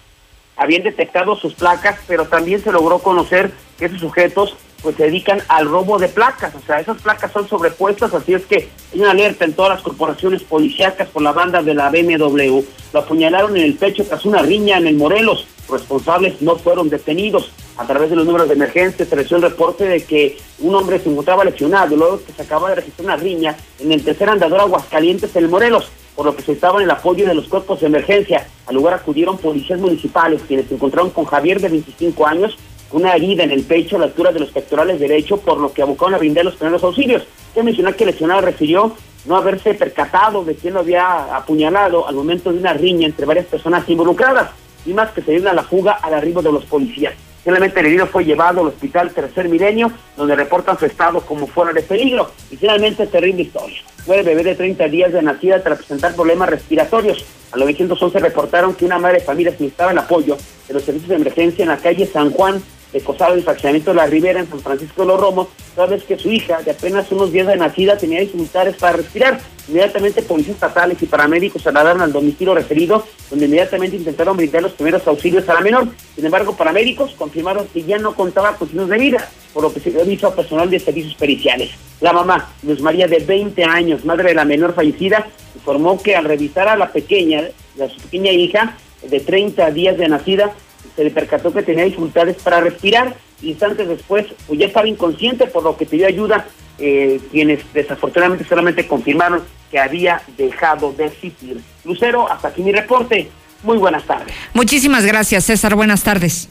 habían detectado sus placas, pero también se logró conocer que esos sujetos pues se dedican al robo de placas, o sea, esas placas son sobrepuestas, así es que hay una alerta en todas las corporaciones policíacas por la banda de la BMW. Lo apuñalaron en el pecho tras una riña en el Morelos. responsables no fueron detenidos. A través de los números de emergencia se recibió el reporte de que un hombre se encontraba lesionado luego que se acaba de registrar una riña en el tercer andador Aguascalientes en el Morelos por lo que se estaba en el apoyo de los cuerpos de emergencia. Al lugar acudieron policías municipales, quienes se encontraron con Javier de 25 años, una herida en el pecho a la altura de los pectorales derecho, por lo que abocaron a brindar los primeros auxilios. Se mencionar que el lesionado refirió no haberse percatado de quién lo había apuñalado al momento de una riña entre varias personas involucradas, y más que se dieron a la fuga al arribo de los policías. Finalmente el herido fue llevado al hospital Tercer Milenio, donde reportan su estado como fuera de peligro. Y finalmente, terrible historia. Fue bebé de 30 días de nacida tras presentar problemas respiratorios. A los 911 reportaron que una madre de familia necesitaba el apoyo de los servicios de emergencia en la calle San Juan Cosado del fraccionamiento de la Ribera en San Francisco de los Romos, toda vez que su hija, de apenas unos días de nacida, tenía dificultades para respirar. Inmediatamente policías estatales y paramédicos se trasladaron al domicilio referido, donde inmediatamente intentaron brindar los primeros auxilios a la menor. Sin embargo, paramédicos confirmaron que ya no contaba con signos de vida, por lo que se dio aviso a personal de servicios periciales. La mamá, Luz María, de 20 años, madre de la menor fallecida, informó que al revisar a la pequeña, a su pequeña hija, de 30 días de nacida, se le percató que tenía dificultades para respirar. Instantes después, pues ya estaba inconsciente, por lo que pidió ayuda, eh, quienes desafortunadamente solamente confirmaron que había dejado de existir. Lucero, hasta aquí mi reporte. Muy buenas tardes. Muchísimas gracias, César. Buenas tardes.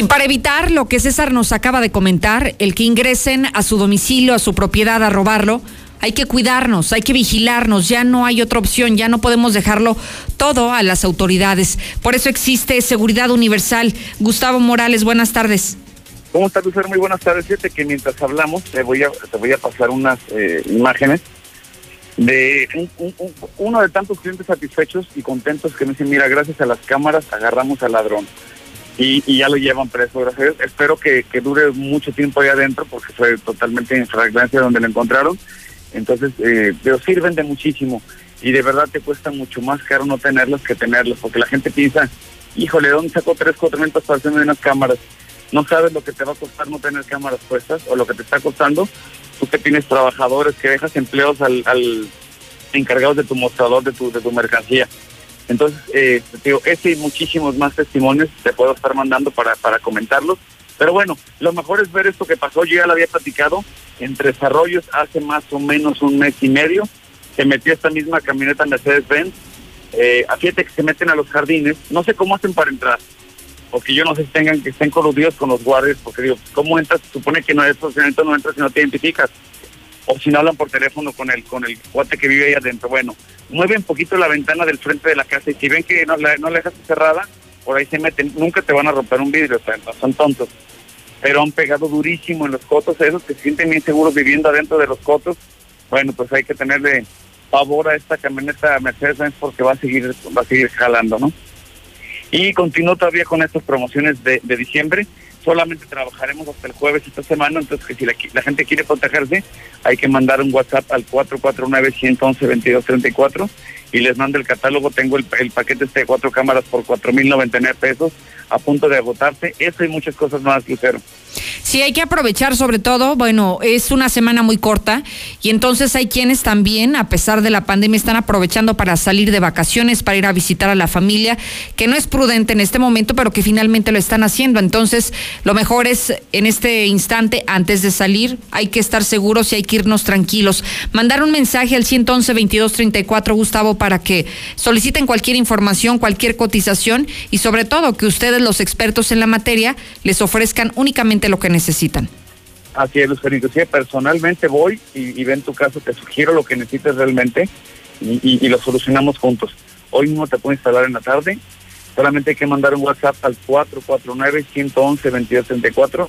Y para evitar lo que César nos acaba de comentar, el que ingresen a su domicilio, a su propiedad a robarlo, hay que cuidarnos, hay que vigilarnos, ya no hay otra opción, ya no podemos dejarlo todo a las autoridades. Por eso existe Seguridad Universal. Gustavo Morales, buenas tardes. ¿Cómo estás, Lucero? Muy buenas tardes. Fíjate que mientras hablamos, te voy a, te voy a pasar unas eh, imágenes de uno de tantos clientes satisfechos y contentos que me dicen, mira, gracias a las cámaras agarramos al ladrón y, ya lo llevan preso, gracias. Espero que, dure mucho tiempo ahí adentro porque fue totalmente en fragancia donde lo encontraron. Entonces, eh, pero sirven de muchísimo y de verdad te cuesta mucho más caro no tenerlos que tenerlos porque la gente piensa, híjole, ¿dónde saco tres, cuatro para hacerme unas cámaras? No sabes lo que te va a costar no tener cámaras puestas o lo que te está costando. Tú que tienes trabajadores, que dejas empleos al, al encargados de tu mostrador, de tu, de tu mercancía. Entonces, eh, digo, este y muchísimos más testimonios te puedo estar mandando para, para comentarlos. Pero bueno, lo mejor es ver esto que pasó. Yo ya lo había platicado en Tres Arroyos hace más o menos un mes y medio. Se metió esta misma camioneta Mercedes-Benz. Eh, fíjate que se meten a los jardines. No sé cómo hacen para entrar. Porque yo no sé tengan que estén coludidos con los guardias. Porque digo, ¿cómo entras? Supone que no es funcionamiento, no entras si no te identificas. O si no hablan por teléfono con el, con el cuate que vive ahí adentro. Bueno, mueve un poquito la ventana del frente de la casa y si ven que no la, no la dejas cerrada, por ahí se meten. Nunca te van a romper un vidrio, o son tontos. Pero han pegado durísimo en los cotos, esos que se sienten bien seguros viviendo adentro de los cotos. bueno, pues hay que tenerle favor a esta camioneta Mercedes-Benz porque va a seguir va a seguir jalando, ¿no? Y continúo todavía con estas promociones de, de diciembre. Solamente trabajaremos hasta el jueves esta semana, entonces que si la, gente quiere protegerse, hay que mandar un WhatsApp al 449-111-2234 y les mando el catálogo. Tengo el, el paquete este de cuatro cámaras por 4.099 pesos a punto de agotarse. Eso y muchas cosas más, Lucero. Sí, hay que aprovechar sobre todo, bueno, es una semana muy corta y entonces hay quienes también, a pesar de la pandemia, están aprovechando para salir de vacaciones, para ir a visitar a la familia, que no es prudente en este momento, pero que finalmente lo están haciendo. Entonces, lo mejor es en este instante, antes de salir, hay que estar seguros y hay que irnos tranquilos. Mandar un mensaje al 111-2234, Gustavo, para que soliciten cualquier información, cualquier cotización y sobre todo que ustedes, los expertos en la materia, les ofrezcan únicamente lo que necesitan. Así es, Lucero. Inclusive personalmente voy y, y ven tu caso, te sugiero lo que necesites realmente y, y, y, lo solucionamos juntos. Hoy mismo te puedo instalar en la tarde. Solamente hay que mandar un WhatsApp al 449-111-2234.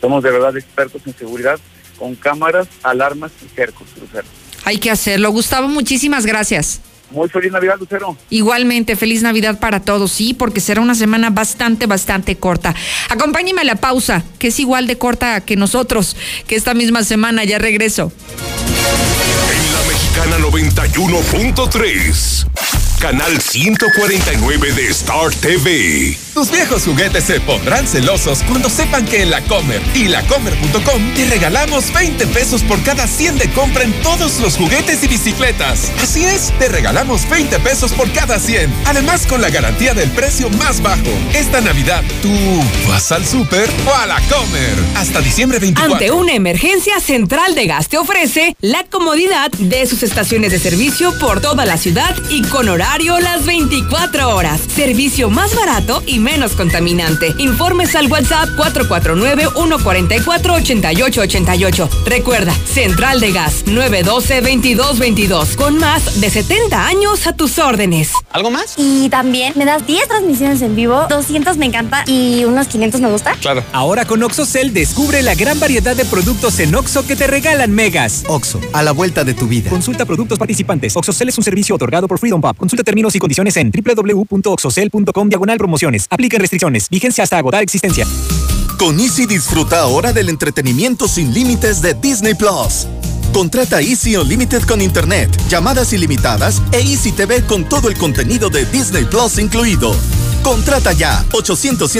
Somos de verdad expertos en seguridad con cámaras, alarmas y cercos, Lucero. Hay que hacerlo. Gustavo, muchísimas gracias. Muy feliz Navidad, Lucero. Igualmente, feliz Navidad para todos, sí, porque será una semana bastante, bastante corta. Acompáñeme a la pausa, que es igual de corta que nosotros, que esta misma semana ya regreso. En la Mexicana 91.3. Canal 149 de Star TV. Tus viejos juguetes se pondrán celosos cuando sepan que en la Comer y lacomer.com te regalamos 20 pesos por cada 100 de compra en todos los juguetes y bicicletas. Así es, te regalamos 20 pesos por cada 100. Además, con la garantía del precio más bajo. Esta Navidad, ¿tú vas al súper o a la Comer? Hasta diciembre 24. Ante una emergencia, Central de Gas te ofrece la comodidad de sus estaciones de servicio por toda la ciudad y con horario las 24 horas. Servicio más barato y menos contaminante. Informes al WhatsApp 449-144-8888. Recuerda, Central de Gas 912-2222. Con más de 70 años a tus órdenes. ¿Algo más? Y también me das 10 transmisiones en vivo, 200 me encanta y unos 500 me gusta. Claro. Ahora con OxoCell descubre la gran variedad de productos en Oxo que te regalan megas. Oxo, a la vuelta de tu vida. Consulta productos participantes. OxoCell es un servicio otorgado por Freedom Pub. Consulta términos y condiciones en www.oxocel.com diagonal promociones. Apliquen restricciones. Vigencia hasta agotar existencia. Con Easy disfruta ahora del entretenimiento sin límites de Disney Plus. Contrata Easy Unlimited con Internet, llamadas ilimitadas e Easy TV con todo el contenido de Disney Plus incluido. Contrata ya 800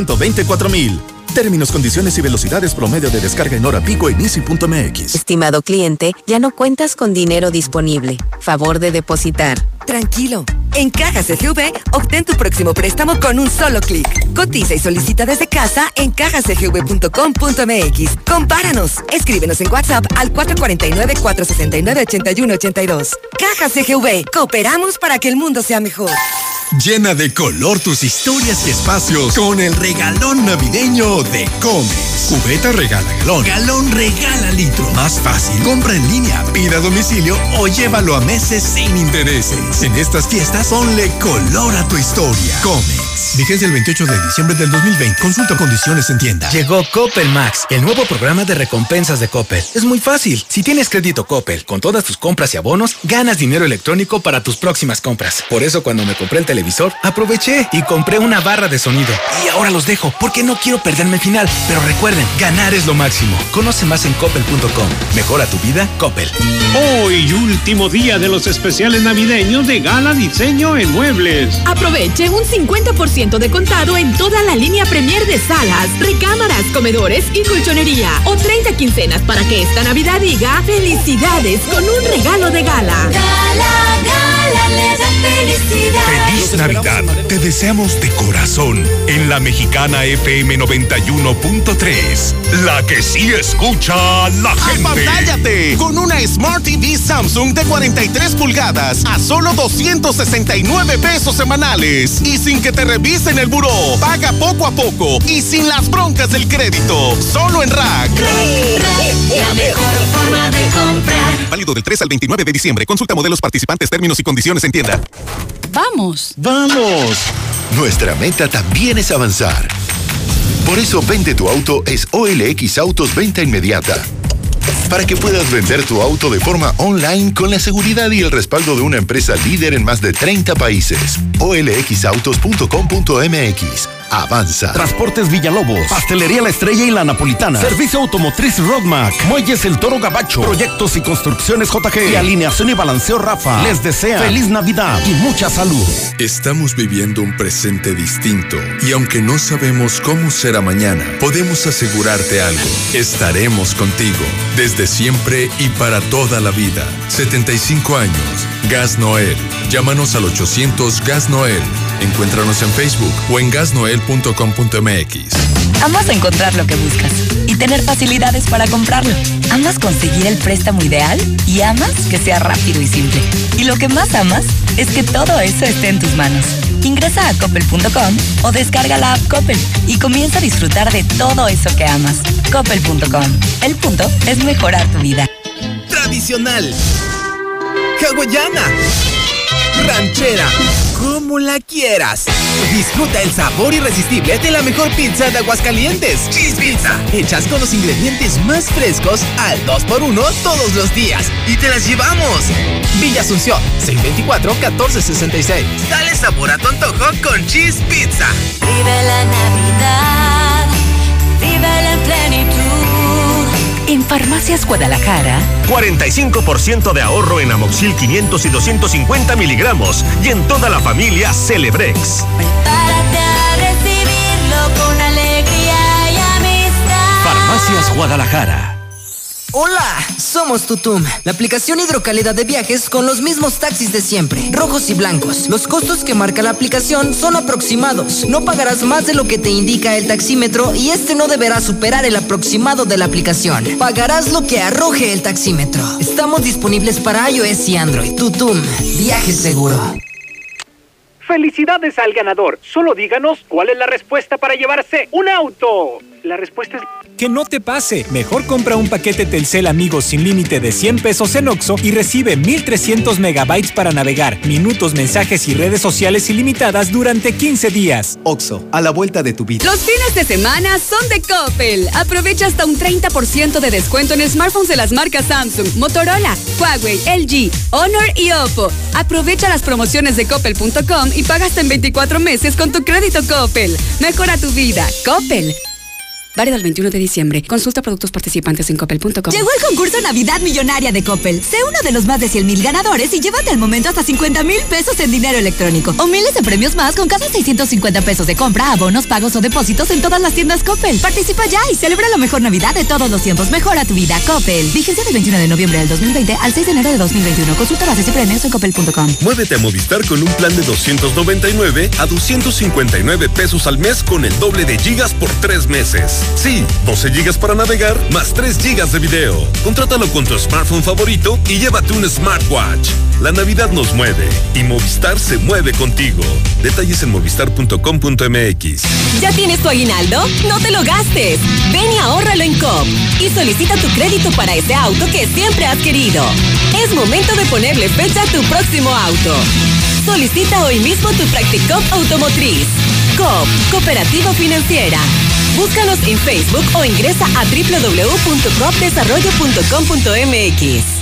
mil. Términos, condiciones y velocidades promedio de descarga en hora pico en easy.mx. Estimado cliente, ya no cuentas con dinero disponible. Favor de depositar. Tranquilo. En Cajas CGV, obtén tu próximo préstamo con un solo clic. Cotiza y solicita desde casa en cajascgv.com.mx. Compáranos. Escríbenos en WhatsApp al 449-469-8182. Cajas CGV. Cooperamos para que el mundo sea mejor. Llena de color tus historias y espacios con el regalón navideño de Comex. Cubeta regala galón. Galón regala litro. Más fácil. Compra en línea, pida a domicilio o llévalo a meses sin intereses. En estas fiestas, ponle color a tu historia. Comex. Vigencia el 28 de diciembre del 2020. Consulta condiciones en tienda. Llegó Coppel Max, el nuevo programa de recompensas de Coppel. Es muy fácil. Si tienes crédito Coppel con todas tus compras y abonos, ganas dinero electrónico para tus próximas compras. Por eso cuando me compré el televisor, aproveché y compré una barra de sonido. Y ahora los dejo porque no quiero perderme el final. Pero recuerden, ganar es lo máximo. Conoce más en coppel.com. Mejora tu vida, Coppel. Hoy, último día de los especiales navideños de Gala Diseño en Muebles. Aproveche un 50% de contado en toda la línea Premier de salas, recámaras, comedores y colchonería. O 30 quincenas para que esta Navidad diga felicidades con un regalo de gala. Gala, gala, felicidad. Feliz Navidad. Te deseamos de corazón en la mexicana FM 91.3. La que sí escucha a la gente. ¡Apantállate! Con una Smart TV Samsung de 43 pulgadas a solo 269 pesos semanales. Y sin que te revisen el buró. Paga poco a poco y sin las broncas del crédito. Solo en Rack. La mejor forma de comprar. Válido del 3 al 29 de diciembre. Consulta modelos participantes, términos y condiciones en tienda. Vamos. ¡Vamos! Nuestra meta también es avanzar. Por eso Vende tu auto es OLX Autos Venta Inmediata. Para que puedas vender tu auto de forma online con la seguridad y el respaldo de una empresa líder en más de 30 países. olxautos.com.mx. Avanza. Transportes Villalobos, Pastelería La Estrella y La Napolitana, Servicio Automotriz Rodmac, Muelles El Toro Gabacho, Proyectos y Construcciones JG y Alineación y Balanceo Rafa. Les desea feliz Navidad y mucha salud. Estamos viviendo un presente distinto y aunque no sabemos cómo será mañana, podemos asegurarte algo. Estaremos contigo desde siempre y para toda la vida. 75 años. Gas Noel. Llámanos al 800 Gas Noel. Encuéntranos en Facebook o en gasnoel.com.mx. Amas encontrar lo que buscas y tener facilidades para comprarlo. Amas conseguir el préstamo ideal y amas que sea rápido y simple. Y lo que más amas es que todo eso esté en tus manos. Ingresa a coppel.com o descarga la app Coppel y comienza a disfrutar de todo eso que amas. Coppel.com. El punto es mejorar tu vida. Tradicional. Hawaiana. Ranchera. Como la quieras. Disfruta el sabor irresistible de la mejor pizza de Aguascalientes. Cheese Pizza. Hechas con los ingredientes más frescos al 2x1 todos los días. Y te las llevamos. Villa Asunción, 624-1466. Dale sabor a tu antojo con Cheese Pizza. Vive la Navidad, vive la plenitud. En Farmacias Guadalajara, 45% de ahorro en Amoxil 500 y 250 miligramos y en toda la familia Celebrex. Párate a recibirlo con alegría y amistad. Farmacias Guadalajara. Hola, somos Tutum, la aplicación hidrocalidad de viajes con los mismos taxis de siempre, rojos y blancos. Los costos que marca la aplicación son aproximados. No pagarás más de lo que te indica el taxímetro y este no deberá superar el aproximado de la aplicación. Pagarás lo que arroje el taxímetro. Estamos disponibles para iOS y Android. Tutum, viaje seguro. Felicidades al ganador. Solo díganos cuál es la respuesta para llevarse un auto. La respuesta es... Que no te pase. Mejor compra un paquete Telcel Amigos sin límite de 100 pesos en Oxo y recibe 1300 megabytes para navegar, minutos, mensajes y redes sociales ilimitadas durante 15 días. Oxo, a la vuelta de tu vida. Los fines de semana son de Coppel. Aprovecha hasta un 30% de descuento en smartphones de las marcas Samsung, Motorola, Huawei, LG, Honor y Oppo. Aprovecha las promociones de coppel.com y paga hasta en 24 meses con tu crédito Coppel. Mejora tu vida. Coppel. Válido el 21 de diciembre. Consulta productos participantes en coppel.com. Llegó el concurso Navidad Millonaria de Coppel. Sé uno de los más de 100 mil ganadores y llévate al momento hasta 50 mil pesos en dinero electrónico. O miles de premios más con cada 650 pesos de compra, abonos, pagos o depósitos en todas las tiendas Coppel. Participa ya y celebra la mejor Navidad de todos los tiempos. Mejora tu vida, Coppel. Vigencia del 21 de noviembre del 2020 al 6 de enero de 2021. Consulta bases y premios en coppel.com. Muévete a Movistar con un plan de 299 a 259 pesos al mes con el doble de gigas por tres meses. Sí, 12 gigas para navegar más 3 gigas de video. Contrátalo con tu smartphone favorito y llévate un smartwatch. La Navidad nos mueve y Movistar se mueve contigo. Detalles en movistar.com.mx. ¿Ya tienes tu aguinaldo? No te lo gastes. Ven y ahórralo en COP y solicita tu crédito para ese auto que siempre has querido. Es momento de ponerle fecha a tu próximo auto. Solicita hoy mismo tu Practicop Automotriz. COP, Cooperativa Financiera. Búscanos en Facebook o ingresa a www.cropdesarrollo.com.mx.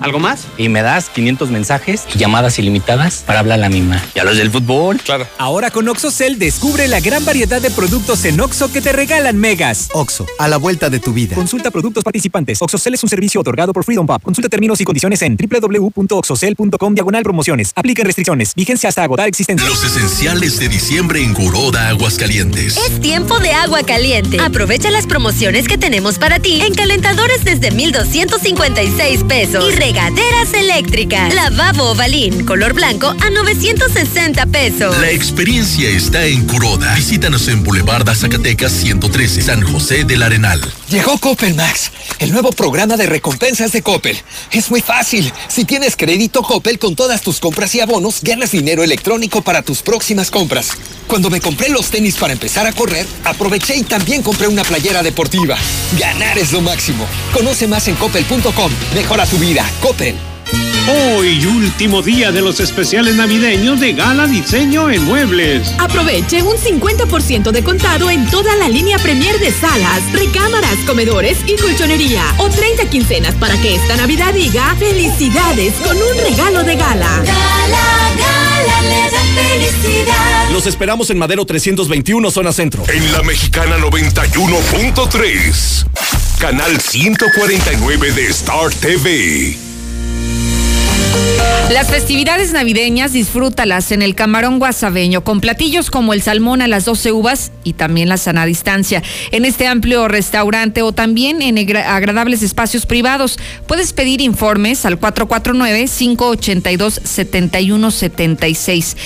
¿Algo más? Y me das 500 mensajes y llamadas ilimitadas para hablar a la misma. ¿Y a los del fútbol? Claro. Ahora con OxoCell descubre la gran variedad de productos en Oxo que te regalan megas. Oxo, a la vuelta de tu vida. Consulta productos participantes. OxoCell es un servicio otorgado por Freedom Pop. Consulta términos y condiciones en www.oxocell.com diagonal promociones. Apliquen restricciones. Vigencia hasta agotar existencia. Los esenciales de diciembre en Curoda, Aguascalientes. Es tiempo de agua caliente. Aprovecha las promociones que tenemos para ti en calentadores desde 1,256 pesos. Y regaderas eléctricas. Lavabo Ovalín, color blanco a 960 pesos. La experiencia está en Curoda. Visítanos en Boulevard Zacatecas 113, San José del Arenal. Llegó Coppel Max, el nuevo programa de recompensas de Coppel. Es muy fácil. Si tienes crédito Coppel con todas tus compras y abonos, ganas dinero electrónico para tus próximas compras. Cuando me compré los tenis para empezar a correr, aproveché y también compré una playera deportiva. Ganar es lo máximo. Conoce más en coppel.com. Mejora tu vida. Coppel. Hoy, último día de los especiales navideños de Gala Diseño en Muebles. Aproveche un 50% de contado en toda la línea Premier de salas, recámaras, comedores y colchonería. O 30 quincenas para que esta Navidad diga felicidades con un regalo de gala. Gala, gala, le da felicidad. Los esperamos en Madero 321, zona centro. En la Mexicana 91.3. Canal 149 de Star TV. Las festividades navideñas disfrútalas en el Camarón Guasabeño con platillos como el salmón a las 12 uvas y también la sana distancia. En este amplio restaurante o también en agradables espacios privados puedes pedir informes al 449-582-7176.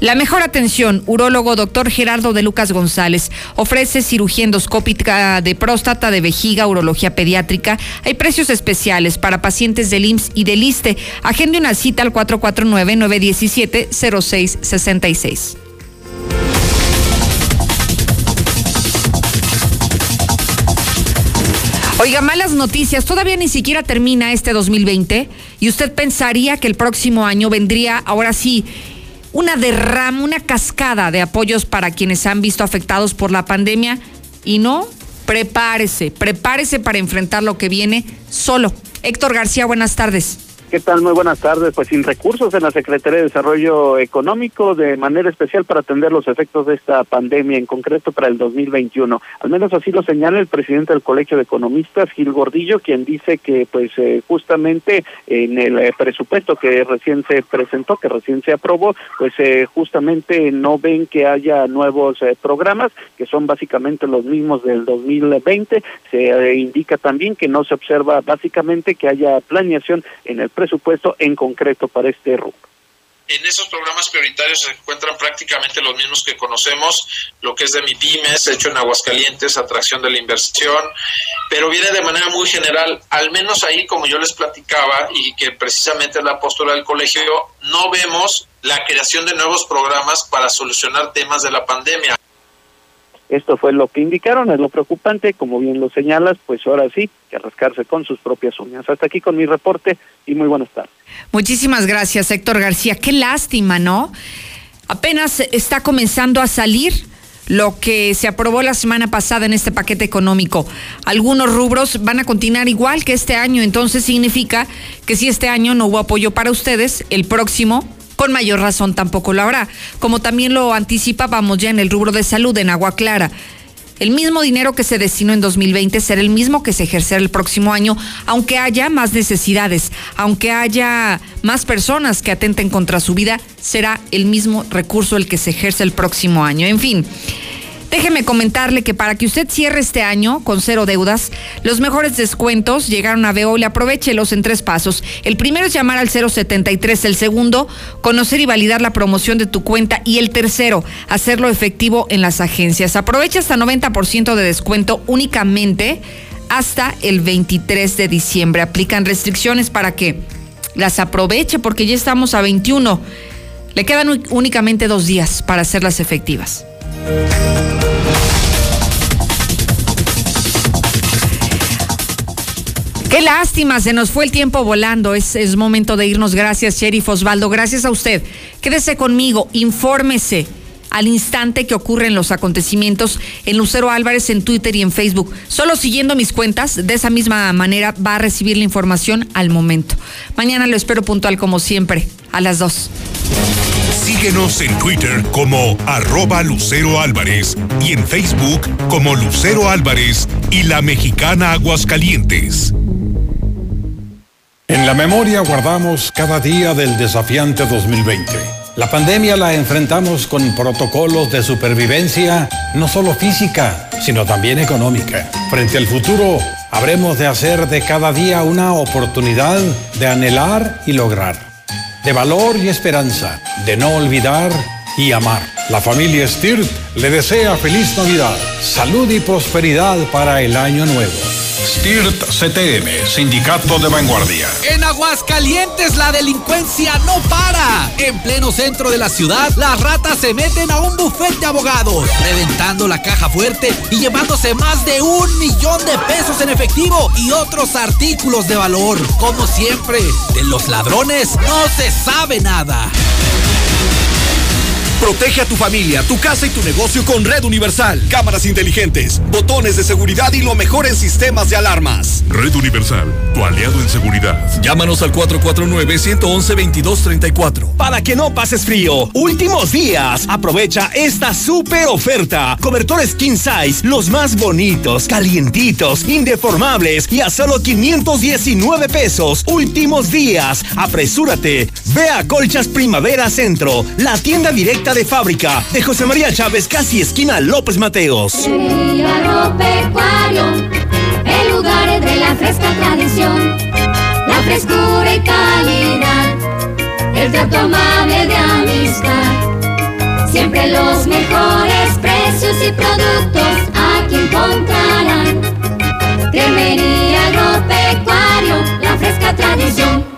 La mejor atención, urólogo doctor Gerardo de Lucas González. Ofrece cirugía endoscópica de próstata, de vejiga, urología pediátrica. Hay precios especiales para pacientes del IMSS y del ISTE. Agende una cita al 449-917-0666. Oiga, malas noticias. Todavía ni siquiera termina este 2020 y usted pensaría que el próximo año vendría, ahora sí, una derrama, una cascada de apoyos para quienes han visto afectados por la pandemia y no, prepárese, prepárese para enfrentar lo que viene solo. Héctor García, buenas tardes. ¿Qué tal? Muy buenas tardes. Pues sin recursos en la Secretaría de Desarrollo Económico, de manera especial para atender los efectos de esta pandemia, en concreto para el 2021. Al menos así lo señala el presidente del Colegio de Economistas, Gil Gordillo, quien dice que, pues, eh, justamente en el eh, presupuesto que recién se presentó, que recién se aprobó, pues, eh, justamente no ven que haya nuevos programas, que son básicamente los mismos del 2020. Se indica también que no se observa básicamente que haya planeación en el presupuesto en concreto para este rubro. En esos programas prioritarios se encuentran prácticamente los mismos que conocemos, lo que es de MIPIMES, hecho en Aguascalientes, atracción de la inversión, pero viene de manera muy general, al menos ahí, como yo les platicaba, y que precisamente es la postura del colegio, no vemos la creación de nuevos programas para solucionar temas de la pandemia. Esto fue lo que indicaron, es lo preocupante, como bien lo señalas, pues ahora sí, que rascarse con sus propias uñas. Hasta aquí con mi reporte y muy buenas tardes. Muchísimas gracias, Héctor García. Qué lástima, ¿no? Apenas está comenzando a salir lo que se aprobó la semana pasada en este paquete económico. Algunos rubros van a continuar igual que este año, entonces significa que si este año no hubo apoyo para ustedes, el próximo con mayor razón tampoco lo habrá, como también lo anticipábamos ya en el rubro de salud en Agua Clara. El mismo dinero que se destinó en 2020 será el mismo que se ejercerá el próximo año, aunque haya más necesidades, aunque haya más personas que atenten contra su vida, será el mismo recurso el que se ejerce el próximo año. En fin. Déjeme comentarle que para que usted cierre este año con cero deudas, los mejores descuentos llegaron a Veolia. Aprovechelos en tres pasos. El primero es llamar al 073, el segundo, conocer y validar la promoción de tu cuenta y el tercero, hacerlo efectivo en las agencias. Aprovecha hasta 90% de descuento únicamente hasta el 23 de diciembre. Aplican restricciones para que las aproveche porque ya estamos a 21. Le quedan únicamente dos días para hacerlas efectivas. Qué lástima, se nos fue el tiempo volando. Es, es momento de irnos. Gracias, Sheriff Osvaldo. Gracias a usted. Quédese conmigo, infórmese al instante que ocurren los acontecimientos en Lucero Álvarez en Twitter y en Facebook. Solo siguiendo mis cuentas, de esa misma manera va a recibir la información al momento. Mañana lo espero puntual como siempre, a las 2. Síguenos en Twitter como arroba Lucero Álvarez y en Facebook como Lucero Álvarez y la mexicana Aguascalientes. En la memoria guardamos cada día del desafiante 2020. La pandemia la enfrentamos con protocolos de supervivencia, no solo física, sino también económica. Frente al futuro, habremos de hacer de cada día una oportunidad de anhelar y lograr de valor y esperanza, de no olvidar y amar. La familia Stirt le desea feliz Navidad, salud y prosperidad para el año nuevo. STIRT CTM, Sindicato de Vanguardia. En Aguascalientes la delincuencia no para. En pleno centro de la ciudad, las ratas se meten a un bufete de abogados, reventando la caja fuerte y llevándose más de un millón de pesos en efectivo y otros artículos de valor. Como siempre, de los ladrones no se sabe nada. Protege a tu familia, tu casa y tu negocio con Red Universal. Cámaras inteligentes, botones de seguridad y lo mejor en sistemas de alarmas. Red Universal, tu aliado en seguridad. Llámanos al 449-111-2234. Para que no pases frío, últimos días. Aprovecha esta super oferta. Cobertores King Size, los más bonitos, calientitos, indeformables y a solo 519 pesos. Últimos días. Apresúrate. Ve a Colchas Primavera Centro, la tienda directa de fábrica de José María Chávez, casi esquina López Mateos. El lugar de la fresca tradición, la frescura y calidad, el trato amable de amistad. Siempre los mejores precios y productos aquí encontrarán. Cremería agropecuario, la fresca tradición.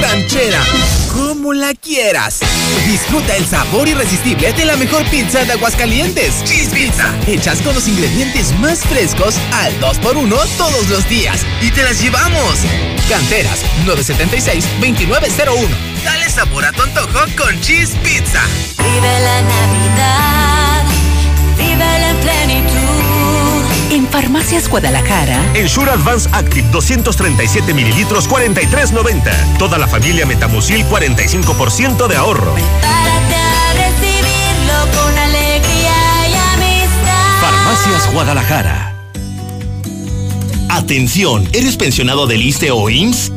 Ranchera como la quieras. Disfruta el sabor irresistible de la mejor pizza de Aguascalientes. Cheese Pizza. Hechas con los ingredientes más frescos al 2x1 todos los días. Y te las llevamos. Canteras 976-2901. Dale sabor a tu antojo con Cheese Pizza. Vive la Navidad. Vive la plenitud. En Farmacias Guadalajara. Ensure Advance Active 237 mililitros 43.90. Toda la familia Metamucil 45% de ahorro. Prepárate a recibirlo con alegría y amistad. Farmacias Guadalajara. Atención, ¿eres pensionado del ISTE o IMSS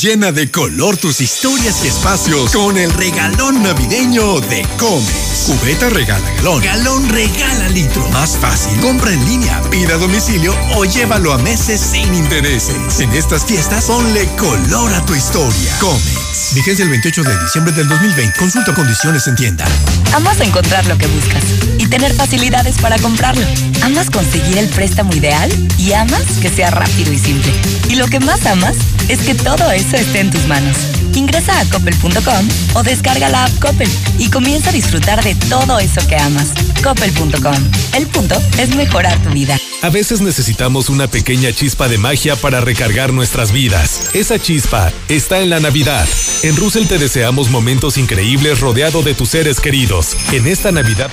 Llena de color tus historias y espacios con el regalón navideño de Comex. Cubeta regala galón. Galón regala litro. Más fácil. Compra en línea, pida a domicilio o llévalo a meses sin intereses. En estas fiestas, ponle color a tu historia. Comex. Vigencia el 28 de diciembre del 2020. Consulta condiciones en tienda. Amas encontrar lo que buscas y tener facilidades para comprarlo. Amas conseguir el préstamo ideal y amas que sea rápido y simple. Y lo que más amas es que todo eso esté en tus manos. Ingresa a coppel.com o descarga la app Coppel y comienza a disfrutar de todo eso que amas. Coppel.com. El punto es mejorar tu vida. A veces necesitamos una pequeña chispa de magia para recargar nuestras vidas. Esa chispa está en la Navidad. En Russell te deseamos momentos increíbles rodeado de tus seres queridos. En esta Navidad